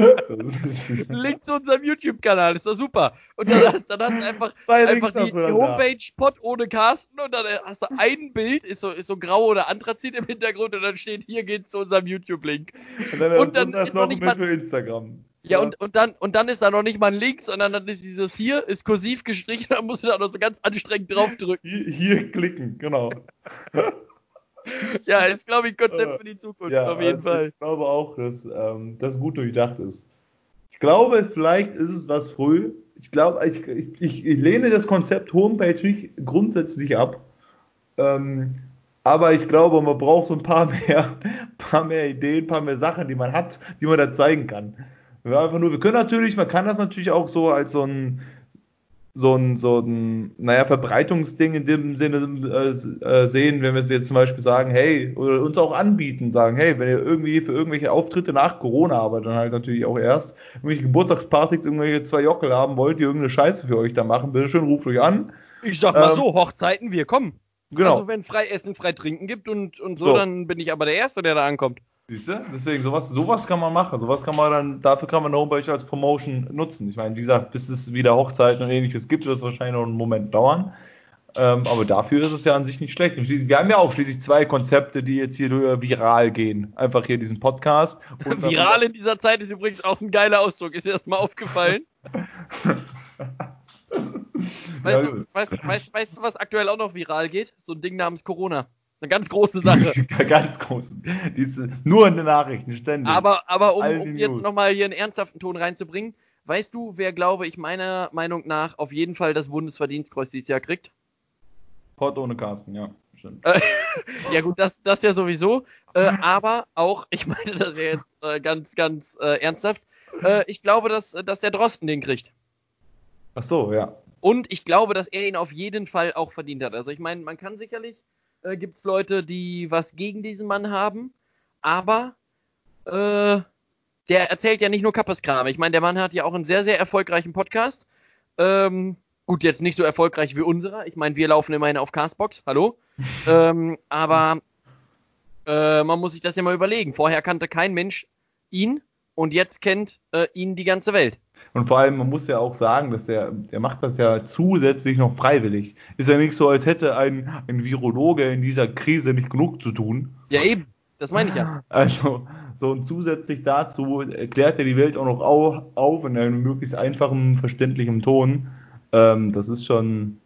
Link zu unserem YouTube-Kanal, ist doch super. Und dann, dann hast du einfach, einfach die, die Homepage Pod ohne Carsten und dann hast du ein Bild, ist so, ist so grau oder Anthrazit im Hintergrund und dann steht, hier geht's zu unserem YouTube-Link. Und dann, und dann ist noch nicht mal für Instagram. Ja, ja, Und, und, dann, und dann ist da noch nicht mal ein Link, sondern dann ist dieses hier, ist kursiv gestrichen, dann musst du da noch so ganz anstrengend draufdrücken. Hier, hier klicken, genau. ja, ist, glaube ich, ein Konzept für die Zukunft, ja, auf jeden also Fall. Ich glaube auch, dass ähm, das gut durchdacht ist. Ich glaube, vielleicht ist es was früh. Ich glaube, ich, ich, ich, lehne das Konzept Homepage nicht grundsätzlich ab. Ähm, aber ich glaube, man braucht so ein paar mehr, paar mehr Ideen, ein paar mehr Sachen, die man hat, die man da zeigen kann. Wir einfach nur, wir können natürlich, man kann das natürlich auch so als so ein, so ein, so ein, naja, Verbreitungsding in dem Sinne äh, äh, sehen, wenn wir jetzt zum Beispiel sagen, hey, oder uns auch anbieten, sagen, hey, wenn ihr irgendwie für irgendwelche Auftritte nach Corona, aber dann halt natürlich auch erst, irgendwelche Geburtstagspartys, irgendwelche zwei Jockel haben wollt, die irgendeine Scheiße für euch da machen, bitte schön, ruft euch an. Ich sag mal ähm, so, Hochzeiten, wir kommen. Genau. Also wenn frei Essen, frei Trinken gibt und, und so, so, dann bin ich aber der Erste, der da ankommt. Siehst du? Deswegen, sowas, sowas kann man machen. Sowas kann man dann, dafür kann man eine Homepage als Promotion nutzen. Ich meine, wie gesagt, bis es wieder Hochzeiten und ähnliches gibt, wird es wahrscheinlich noch einen Moment dauern. Ähm, aber dafür ist es ja an sich nicht schlecht. wir haben ja auch schließlich zwei Konzepte, die jetzt hier viral gehen. Einfach hier diesen Podcast. viral in dieser Zeit ist übrigens auch ein geiler Ausdruck. Ist dir das mal aufgefallen? weißt, ja, du, weißt, weißt, weißt du, was aktuell auch noch viral geht? So ein Ding namens Corona. Eine ganz große Sache. ganz groß. Diese, nur in den Nachrichten, ständig. Aber, aber um, um jetzt nochmal hier einen ernsthaften Ton reinzubringen, weißt du, wer, glaube ich, meiner Meinung nach auf jeden Fall das Bundesverdienstkreuz dieses Jahr kriegt? Pott ohne Carsten, ja. Stimmt. ja gut, das, das ja sowieso. Äh, aber auch, ich meine das ja jetzt äh, ganz, ganz äh, ernsthaft, äh, ich glaube, dass, dass der Drosten den kriegt. Ach so, ja. Und ich glaube, dass er ihn auf jeden Fall auch verdient hat. Also ich meine, man kann sicherlich äh, gibt es Leute, die was gegen diesen Mann haben, aber äh, der erzählt ja nicht nur Kappeskram. Ich meine, der Mann hat ja auch einen sehr, sehr erfolgreichen Podcast. Ähm, gut, jetzt nicht so erfolgreich wie unserer. Ich meine, wir laufen immerhin auf Castbox, hallo. ähm, aber äh, man muss sich das ja mal überlegen. Vorher kannte kein Mensch ihn und jetzt kennt äh, ihn die ganze Welt. Und vor allem, man muss ja auch sagen, dass der, der macht das ja zusätzlich noch freiwillig. Ist ja nicht so, als hätte ein, ein Virologe in dieser Krise nicht genug zu tun. Ja, eben. Das meine ich ja. Also, so und zusätzlich dazu erklärt er die Welt auch noch auf, auf in einem möglichst einfachen, verständlichen Ton. Ähm, das ist schon,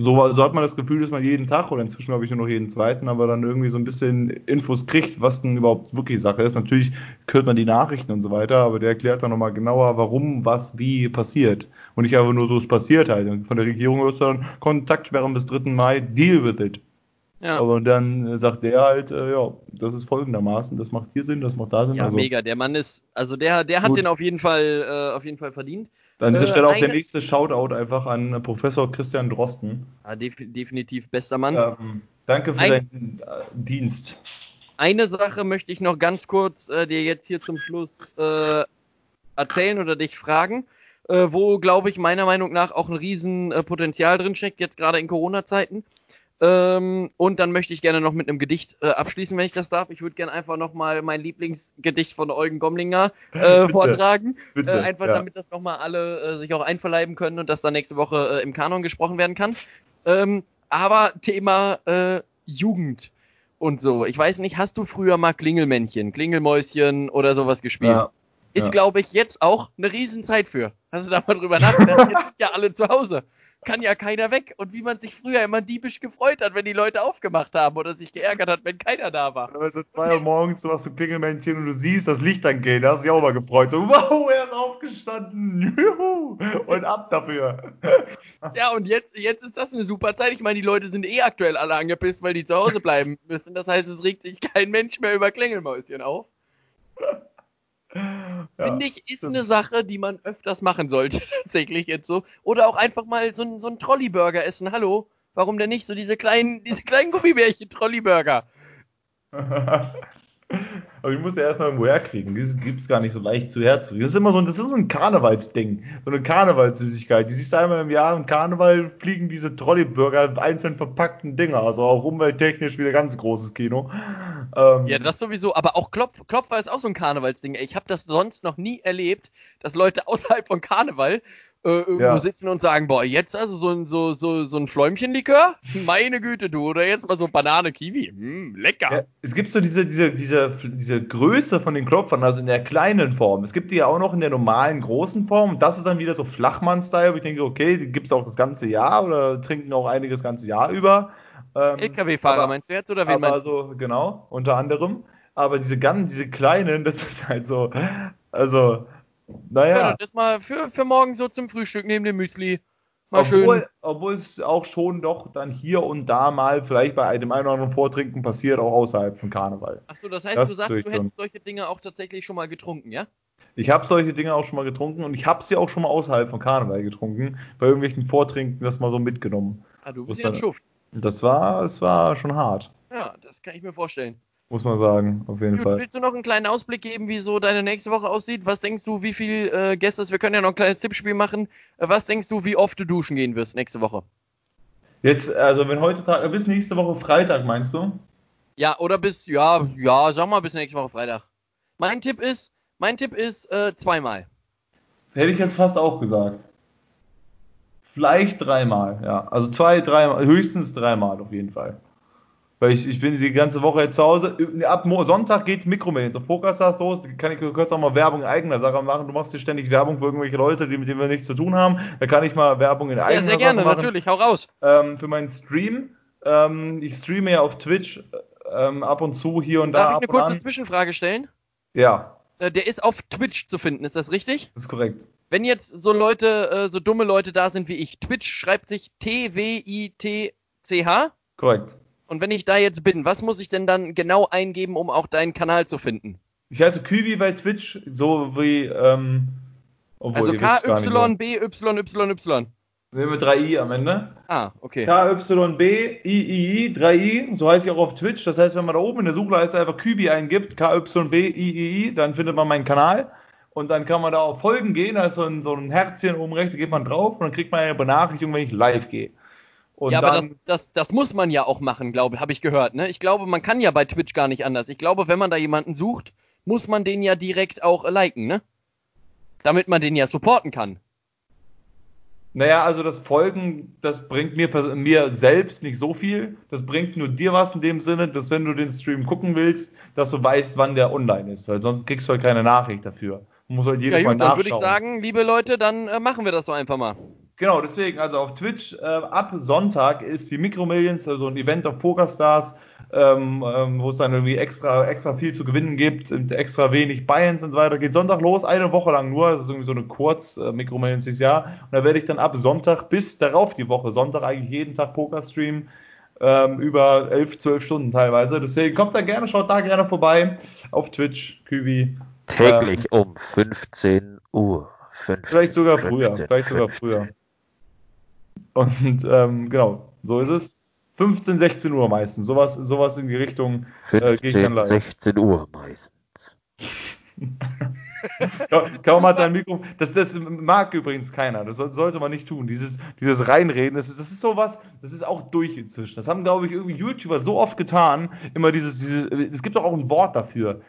so, so hat man das Gefühl, dass man jeden Tag oder inzwischen glaube ich nur noch jeden zweiten, aber dann irgendwie so ein bisschen Infos kriegt, was denn überhaupt wirklich Sache ist. Natürlich hört man die Nachrichten und so weiter, aber der erklärt dann nochmal genauer, warum, was, wie passiert. Und nicht einfach nur so, es passiert halt. Und von der Regierung du dann Kontaktsperren bis 3. Mai, deal with it. Ja. Aber dann sagt der halt, äh, ja, das ist folgendermaßen, das macht hier Sinn, das macht da Sinn. Ja, also, mega. Der Mann ist, also der, der hat den auf jeden Fall, äh, auf jeden Fall verdient. An dieser äh, Stelle auch der nächste Shoutout einfach an Professor Christian Drosten. Ja, def definitiv bester Mann. Ähm, danke für Ein, deinen äh, Dienst. Eine Sache möchte ich noch ganz kurz äh, dir jetzt hier zum Schluss äh, erzählen oder dich fragen, äh, wo, glaube ich, meiner Meinung nach auch ein Riesenpotenzial äh, drin steckt, jetzt gerade in Corona-Zeiten. Ähm, und dann möchte ich gerne noch mit einem Gedicht äh, abschließen, wenn ich das darf. Ich würde gerne einfach nochmal mein Lieblingsgedicht von Eugen Gomlinger äh, bitte, vortragen. Bitte, äh, einfach ja. damit das nochmal alle äh, sich auch einverleiben können und das dann nächste Woche äh, im Kanon gesprochen werden kann. Ähm, aber Thema äh, Jugend und so. Ich weiß nicht, hast du früher mal Klingelmännchen, Klingelmäuschen oder sowas gespielt? Ja. Ist, ja. glaube ich, jetzt auch eine Riesenzeit für. Hast du da mal drüber nachgedacht? jetzt sind ja alle zu Hause kann ja keiner weg. Und wie man sich früher immer diebisch gefreut hat, wenn die Leute aufgemacht haben oder sich geärgert hat, wenn keiner da war. Wenn so zwei Uhr morgens du machst du Klingelmännchen und du siehst das Licht dann gehen, da hast du dich auch mal gefreut. So, wow, er ist aufgestanden. Juhu. Und ab dafür. Ja, und jetzt, jetzt ist das eine super Zeit. Ich meine, die Leute sind eh aktuell alle angepisst, weil die zu Hause bleiben müssen. Das heißt, es regt sich kein Mensch mehr über Klingelmäuschen auf. Ja, Finde ich, ist eine Sache, die man öfters machen sollte, tatsächlich jetzt so. Oder auch einfach mal so, so einen Trolleyburger essen. Hallo? Warum denn nicht? So diese kleinen, diese kleinen Gummibärchen Trolleyburger. Aber ich muss ja erstmal irgendwo herkriegen. Dieses gibt es gar nicht so leicht zu herzukriegen. Das ist immer so, das ist so ein Karnevalsding. So eine Karnevalssüßigkeit. Die siehst du einmal im Jahr und Karneval fliegen diese Trolleyburger einzeln verpackten Dinger. Also auch umwelttechnisch wieder ganz großes Kino. Ähm, ja, das sowieso. Aber auch Klopf, Klopfer ist auch so ein Karnevalsding. Ich habe das sonst noch nie erlebt, dass Leute außerhalb von Karneval irgendwo ja. sitzen und sagen, boah, jetzt also so ein, so, so, so ein Fläumchenlikör? Meine Güte, du. Oder jetzt mal so Banane, Kiwi. Mm, lecker. Ja, es gibt so diese, diese, diese, diese Größe von den Klopfern, also in der kleinen Form. Es gibt die ja auch noch in der normalen großen Form. Das ist dann wieder so Flachmann-Style. Ich denke, okay, die gibt es auch das ganze Jahr oder trinken auch einige das ganze Jahr über. Ähm, LKW-Fahrer meinst du jetzt oder wen meinst du? Also, genau, unter anderem. Aber diese ganz, diese kleinen, das ist halt so, also naja. Ja, das mal für, für morgen so zum Frühstück neben dem Müsli. Mal obwohl, schön. Obwohl es auch schon doch dann hier und da mal vielleicht bei einem einen oder anderen Vortrinken passiert, auch außerhalb von Karneval. Achso, das heißt, das du sagst, du hättest solche Dinge auch tatsächlich schon mal getrunken, ja? Ich habe solche Dinge auch schon mal getrunken und ich habe sie auch schon mal außerhalb von Karneval getrunken. Bei irgendwelchen Vortrinken das mal so mitgenommen. Ah, du bist ja ein Schuft. Das war, es war schon hart. Ja, das kann ich mir vorstellen. Muss man sagen, auf jeden Gut, Fall. Willst du noch einen kleinen Ausblick geben, wie so deine nächste Woche aussieht? Was denkst du, wie viel äh, Gäste, wir können ja noch ein kleines Tippspiel machen. Äh, was denkst du, wie oft du duschen gehen wirst nächste Woche? Jetzt, also wenn heute Tag, bis nächste Woche Freitag, meinst du? Ja, oder bis, ja, ja, sag mal bis nächste Woche Freitag. Mein Tipp ist, mein Tipp ist äh, zweimal. Hätte ich jetzt fast auch gesagt. Vielleicht dreimal, ja. Also zwei, dreimal, höchstens dreimal auf jeden Fall. Weil ich, ich bin die ganze Woche jetzt zu Hause. Ab Sonntag geht Mikromedien so Pokerstars los. Kann ich kurz auch mal Werbung eigener Sache machen. Du machst hier ständig Werbung für irgendwelche Leute, die, mit denen wir nichts zu tun haben. Da kann ich mal Werbung in eigener Sache machen. Ja, sehr gerne, natürlich. Hau raus. Ähm, für meinen Stream. Ähm, ich streame ja auf Twitch ähm, ab und zu hier und Darf da. Darf ich eine kurze Zwischenfrage stellen? Ja. Äh, der ist auf Twitch zu finden, ist das richtig? Das ist korrekt. Wenn jetzt so Leute, äh, so dumme Leute da sind wie ich, Twitch schreibt sich T-W-I-T-C-H? Korrekt. Und wenn ich da jetzt bin, was muss ich denn dann genau eingeben, um auch deinen Kanal zu finden? Ich heiße Kübi bei Twitch, so wie, ähm, also KYBYYY. Ne, mit 3i am Ende. Ah, okay. KYBIII, 3i, so heiße ich auch auf Twitch. Das heißt, wenn man da oben in der Suchleiste einfach Kübi eingibt, KYBIII, dann findet man meinen Kanal. Und dann kann man da auf Folgen gehen, da ist so ein, so ein Herzchen oben rechts, da geht man drauf und dann kriegt man eine Benachrichtigung, wenn ich live gehe. Und ja, aber das, das, das muss man ja auch machen, glaube habe ich gehört. Ne? Ich glaube, man kann ja bei Twitch gar nicht anders. Ich glaube, wenn man da jemanden sucht, muss man den ja direkt auch liken, ne? Damit man den ja supporten kann. Naja, also das Folgen, das bringt mir, mir selbst nicht so viel. Das bringt nur dir was in dem Sinne, dass wenn du den Stream gucken willst, dass du weißt, wann der online ist. Weil sonst kriegst du halt keine Nachricht dafür. Du musst halt jedes ja, gut, Mal nachschauen. Dann würde ich sagen, liebe Leute, dann äh, machen wir das so einfach mal. Genau, deswegen, also auf Twitch äh, ab Sonntag ist die Micromillions, also ein Event auf PokerStars, ähm, ähm, wo es dann irgendwie extra, extra viel zu gewinnen gibt, und extra wenig Buy-ins und so weiter. Geht Sonntag los, eine Woche lang nur, das ist irgendwie so eine Kurz-Micromillions äh, dieses Jahr. Und da werde ich dann ab Sonntag bis darauf die Woche, Sonntag eigentlich jeden Tag Poker streamen, ähm, über 11, 12 Stunden teilweise. Deswegen kommt da gerne, schaut da gerne vorbei auf Twitch, Kübi. Täglich ähm, um 15 Uhr. 15, vielleicht sogar 15, früher, vielleicht 15. sogar früher. Und ähm, genau, so ist es. 15, 16 Uhr meistens. Sowas, sowas in die Richtung äh, gehe ich dann live. 16 Uhr meistens. Kaum hat dein Mikro. Das, das mag übrigens keiner. Das sollte man nicht tun. Dieses, dieses Reinreden, das ist, das ist sowas, das ist auch durch inzwischen. Das haben, glaube ich, irgendwie YouTuber so oft getan. Immer dieses, dieses, es gibt doch auch ein Wort dafür.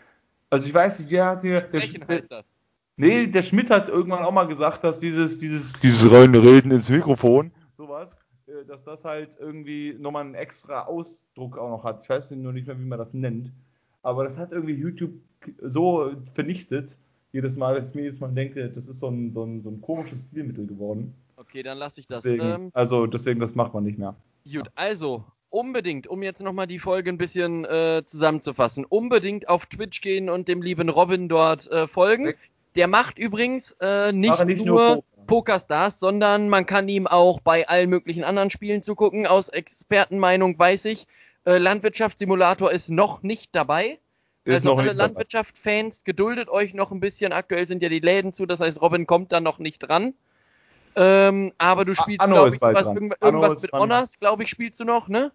Also ich weiß nicht, wer hat hier. Sprechen der, heißt das. Nee, der Schmidt hat irgendwann auch mal gesagt, dass dieses, dieses, dieses Reinreden ins Mikrofon, dass das halt irgendwie nochmal einen extra Ausdruck auch noch hat. Ich weiß nur nicht mehr, wie man das nennt. Aber das hat irgendwie YouTube so vernichtet, jedes Mal, dass ich mir jedes Mal denke, das ist so ein, so ein, so ein komisches Stilmittel geworden. Okay, dann lasse ich das. Deswegen, ähm, also deswegen, das macht man nicht mehr. Gut, ja. also unbedingt, um jetzt nochmal die Folge ein bisschen äh, zusammenzufassen, unbedingt auf Twitch gehen und dem lieben Robin dort äh, folgen. Der macht übrigens äh, nicht, nicht, nur, nur Pokerstars, sondern man kann ihm auch bei allen möglichen anderen Spielen zugucken. Aus Expertenmeinung weiß ich, äh, Landwirtschaftssimulator ist noch nicht dabei. Ist also alle Landwirtschaft-Fans, geduldet euch noch ein bisschen. Aktuell sind ja die Läden zu, das heißt, Robin kommt da noch nicht dran. Ähm, aber du spielst, glaube ich, sowas, irgendwas mit Honors, glaube ich, spielst du noch, ne?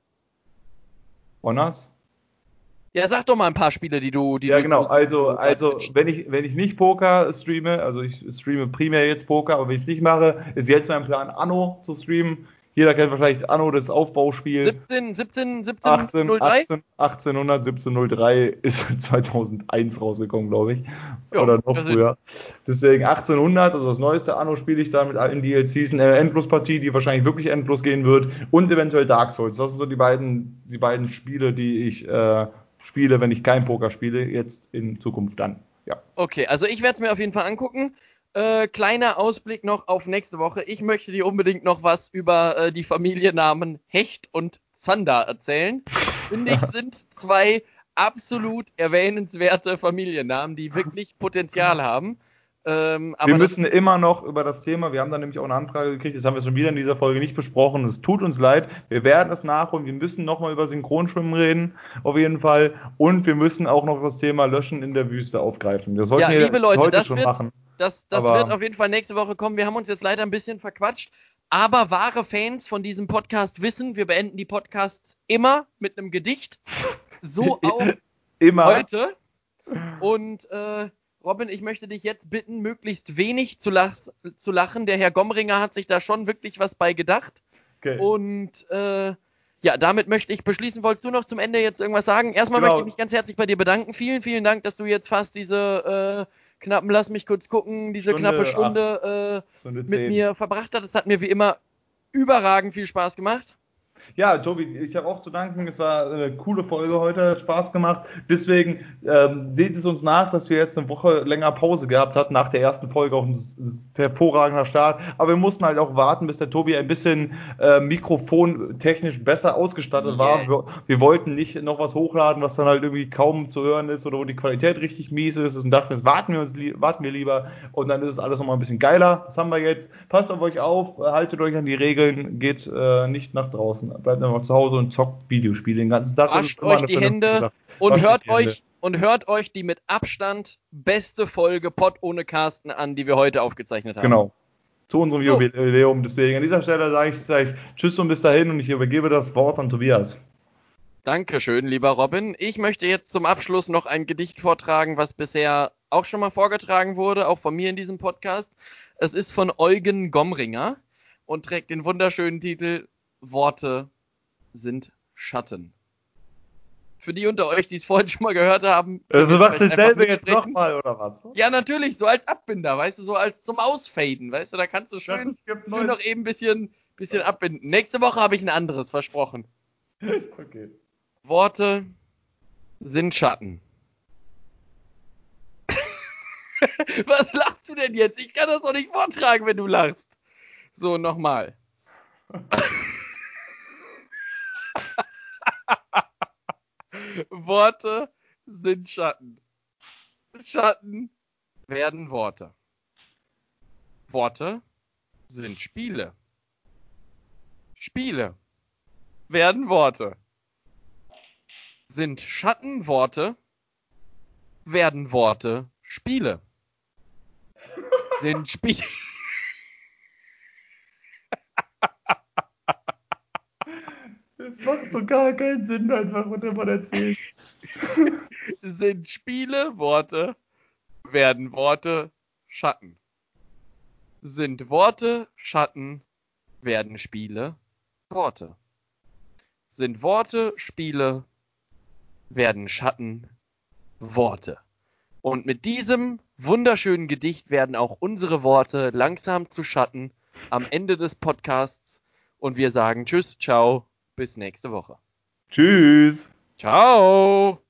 Honors? Ja, sag doch mal ein paar Spiele, die du. Die ja, du genau. Also, also wenn ich, wenn ich nicht Poker streame, also ich streame primär jetzt Poker, aber wenn ich es nicht mache, ist jetzt mein Plan, Anno zu streamen. Jeder kennt wahrscheinlich Anno, das Aufbauspiel. 17, 17, 17, 18, 03? 18, 1800, 1703 ist 2001 rausgekommen, glaube ich. Ja, Oder noch früher. Deswegen 1800, also das neueste Anno spiele ich da mit allen DLCs, eine Endlos-Partie, die wahrscheinlich wirklich endlos gehen wird. Und eventuell Dark Souls. Das sind so die beiden, die beiden Spiele, die ich äh, spiele, wenn ich kein Poker spiele, jetzt in Zukunft dann. Ja. Okay, also ich werde es mir auf jeden Fall angucken. Äh, kleiner Ausblick noch auf nächste Woche. Ich möchte dir unbedingt noch was über äh, die Familiennamen Hecht und Zander erzählen. Finde ich, sind zwei absolut erwähnenswerte Familiennamen, die wirklich Potenzial haben. Ähm, wir müssen immer noch über das Thema, wir haben da nämlich auch eine Anfrage gekriegt, das haben wir schon wieder in dieser Folge nicht besprochen. Es tut uns leid, wir werden es nachholen. Wir müssen nochmal über Synchronschwimmen reden, auf jeden Fall. Und wir müssen auch noch das Thema Löschen in der Wüste aufgreifen. Das sollten ja, wir Leute, heute schon wird, machen. Das, das wird auf jeden Fall nächste Woche kommen. Wir haben uns jetzt leider ein bisschen verquatscht. Aber wahre Fans von diesem Podcast wissen, wir beenden die Podcasts immer mit einem Gedicht. So auch immer. heute. Und äh, Robin, ich möchte dich jetzt bitten, möglichst wenig zu, lach zu, lachen. Der Herr Gomringer hat sich da schon wirklich was bei gedacht. Okay. Und äh, ja, damit möchte ich beschließen. Wolltest du noch zum Ende jetzt irgendwas sagen? Erstmal genau. möchte ich mich ganz herzlich bei dir bedanken. Vielen, vielen Dank, dass du jetzt fast diese äh, knappen, lass mich kurz gucken, diese Stunde knappe Stunde, äh, Stunde mit mir verbracht hat. Es hat mir wie immer überragend viel Spaß gemacht. Ja, Tobi, ich habe auch zu danken. Es war eine coole Folge heute, hat Spaß gemacht. Deswegen ähm, seht es uns nach, dass wir jetzt eine Woche länger Pause gehabt hatten. Nach der ersten Folge auch ein hervorragender Start. Aber wir mussten halt auch warten, bis der Tobi ein bisschen äh, mikrofontechnisch besser ausgestattet war. Wir, wir, wollten nicht noch was hochladen, was dann halt irgendwie kaum zu hören ist oder wo die Qualität richtig mies ist. Und dachten, jetzt warten wir, uns, warten wir lieber und dann ist es alles nochmal ein bisschen geiler. Das haben wir jetzt. Passt auf euch auf, haltet euch an die Regeln, geht äh, nicht nach draußen bleibt einfach zu Hause und zockt Videospiele den ganzen Tag. Wascht euch die Hände und hört euch Hände. und hört euch die mit Abstand beste Folge Pod ohne Carsten an, die wir heute aufgezeichnet haben. Genau. Zu unserem so. Jubiläum. Deswegen an dieser Stelle sage ich, sage ich Tschüss und bis dahin und ich übergebe das Wort an Tobias. Dankeschön, lieber Robin. Ich möchte jetzt zum Abschluss noch ein Gedicht vortragen, was bisher auch schon mal vorgetragen wurde, auch von mir in diesem Podcast. Es ist von Eugen Gomringer und trägt den wunderschönen Titel Worte sind Schatten. Für die unter euch, die es vorhin schon mal gehört haben. Also macht dasselbe jetzt nochmal, oder was? Ja, natürlich, so als Abbinder, weißt du, so als zum Ausfaden, weißt du, da kannst du schön, schön noch eben ein bisschen, bisschen abbinden. Nächste Woche habe ich ein anderes versprochen. Okay. Worte sind Schatten. Was lachst du denn jetzt? Ich kann das doch nicht vortragen, wenn du lachst. So, nochmal. Worte sind Schatten. Schatten werden Worte. Worte sind Spiele. Spiele werden Worte. Sind Schattenworte, werden Worte Spiele. Sind Spiele. Das macht so gar keinen Sinn, einfach, was man erzählt. Sind Spiele Worte, werden Worte Schatten. Sind Worte Schatten, werden Spiele Worte. Sind Worte Spiele, werden Schatten Worte. Und mit diesem wunderschönen Gedicht werden auch unsere Worte langsam zu Schatten am Ende des Podcasts. Und wir sagen Tschüss, ciao, bis nächste Woche. Tschüss. Ciao.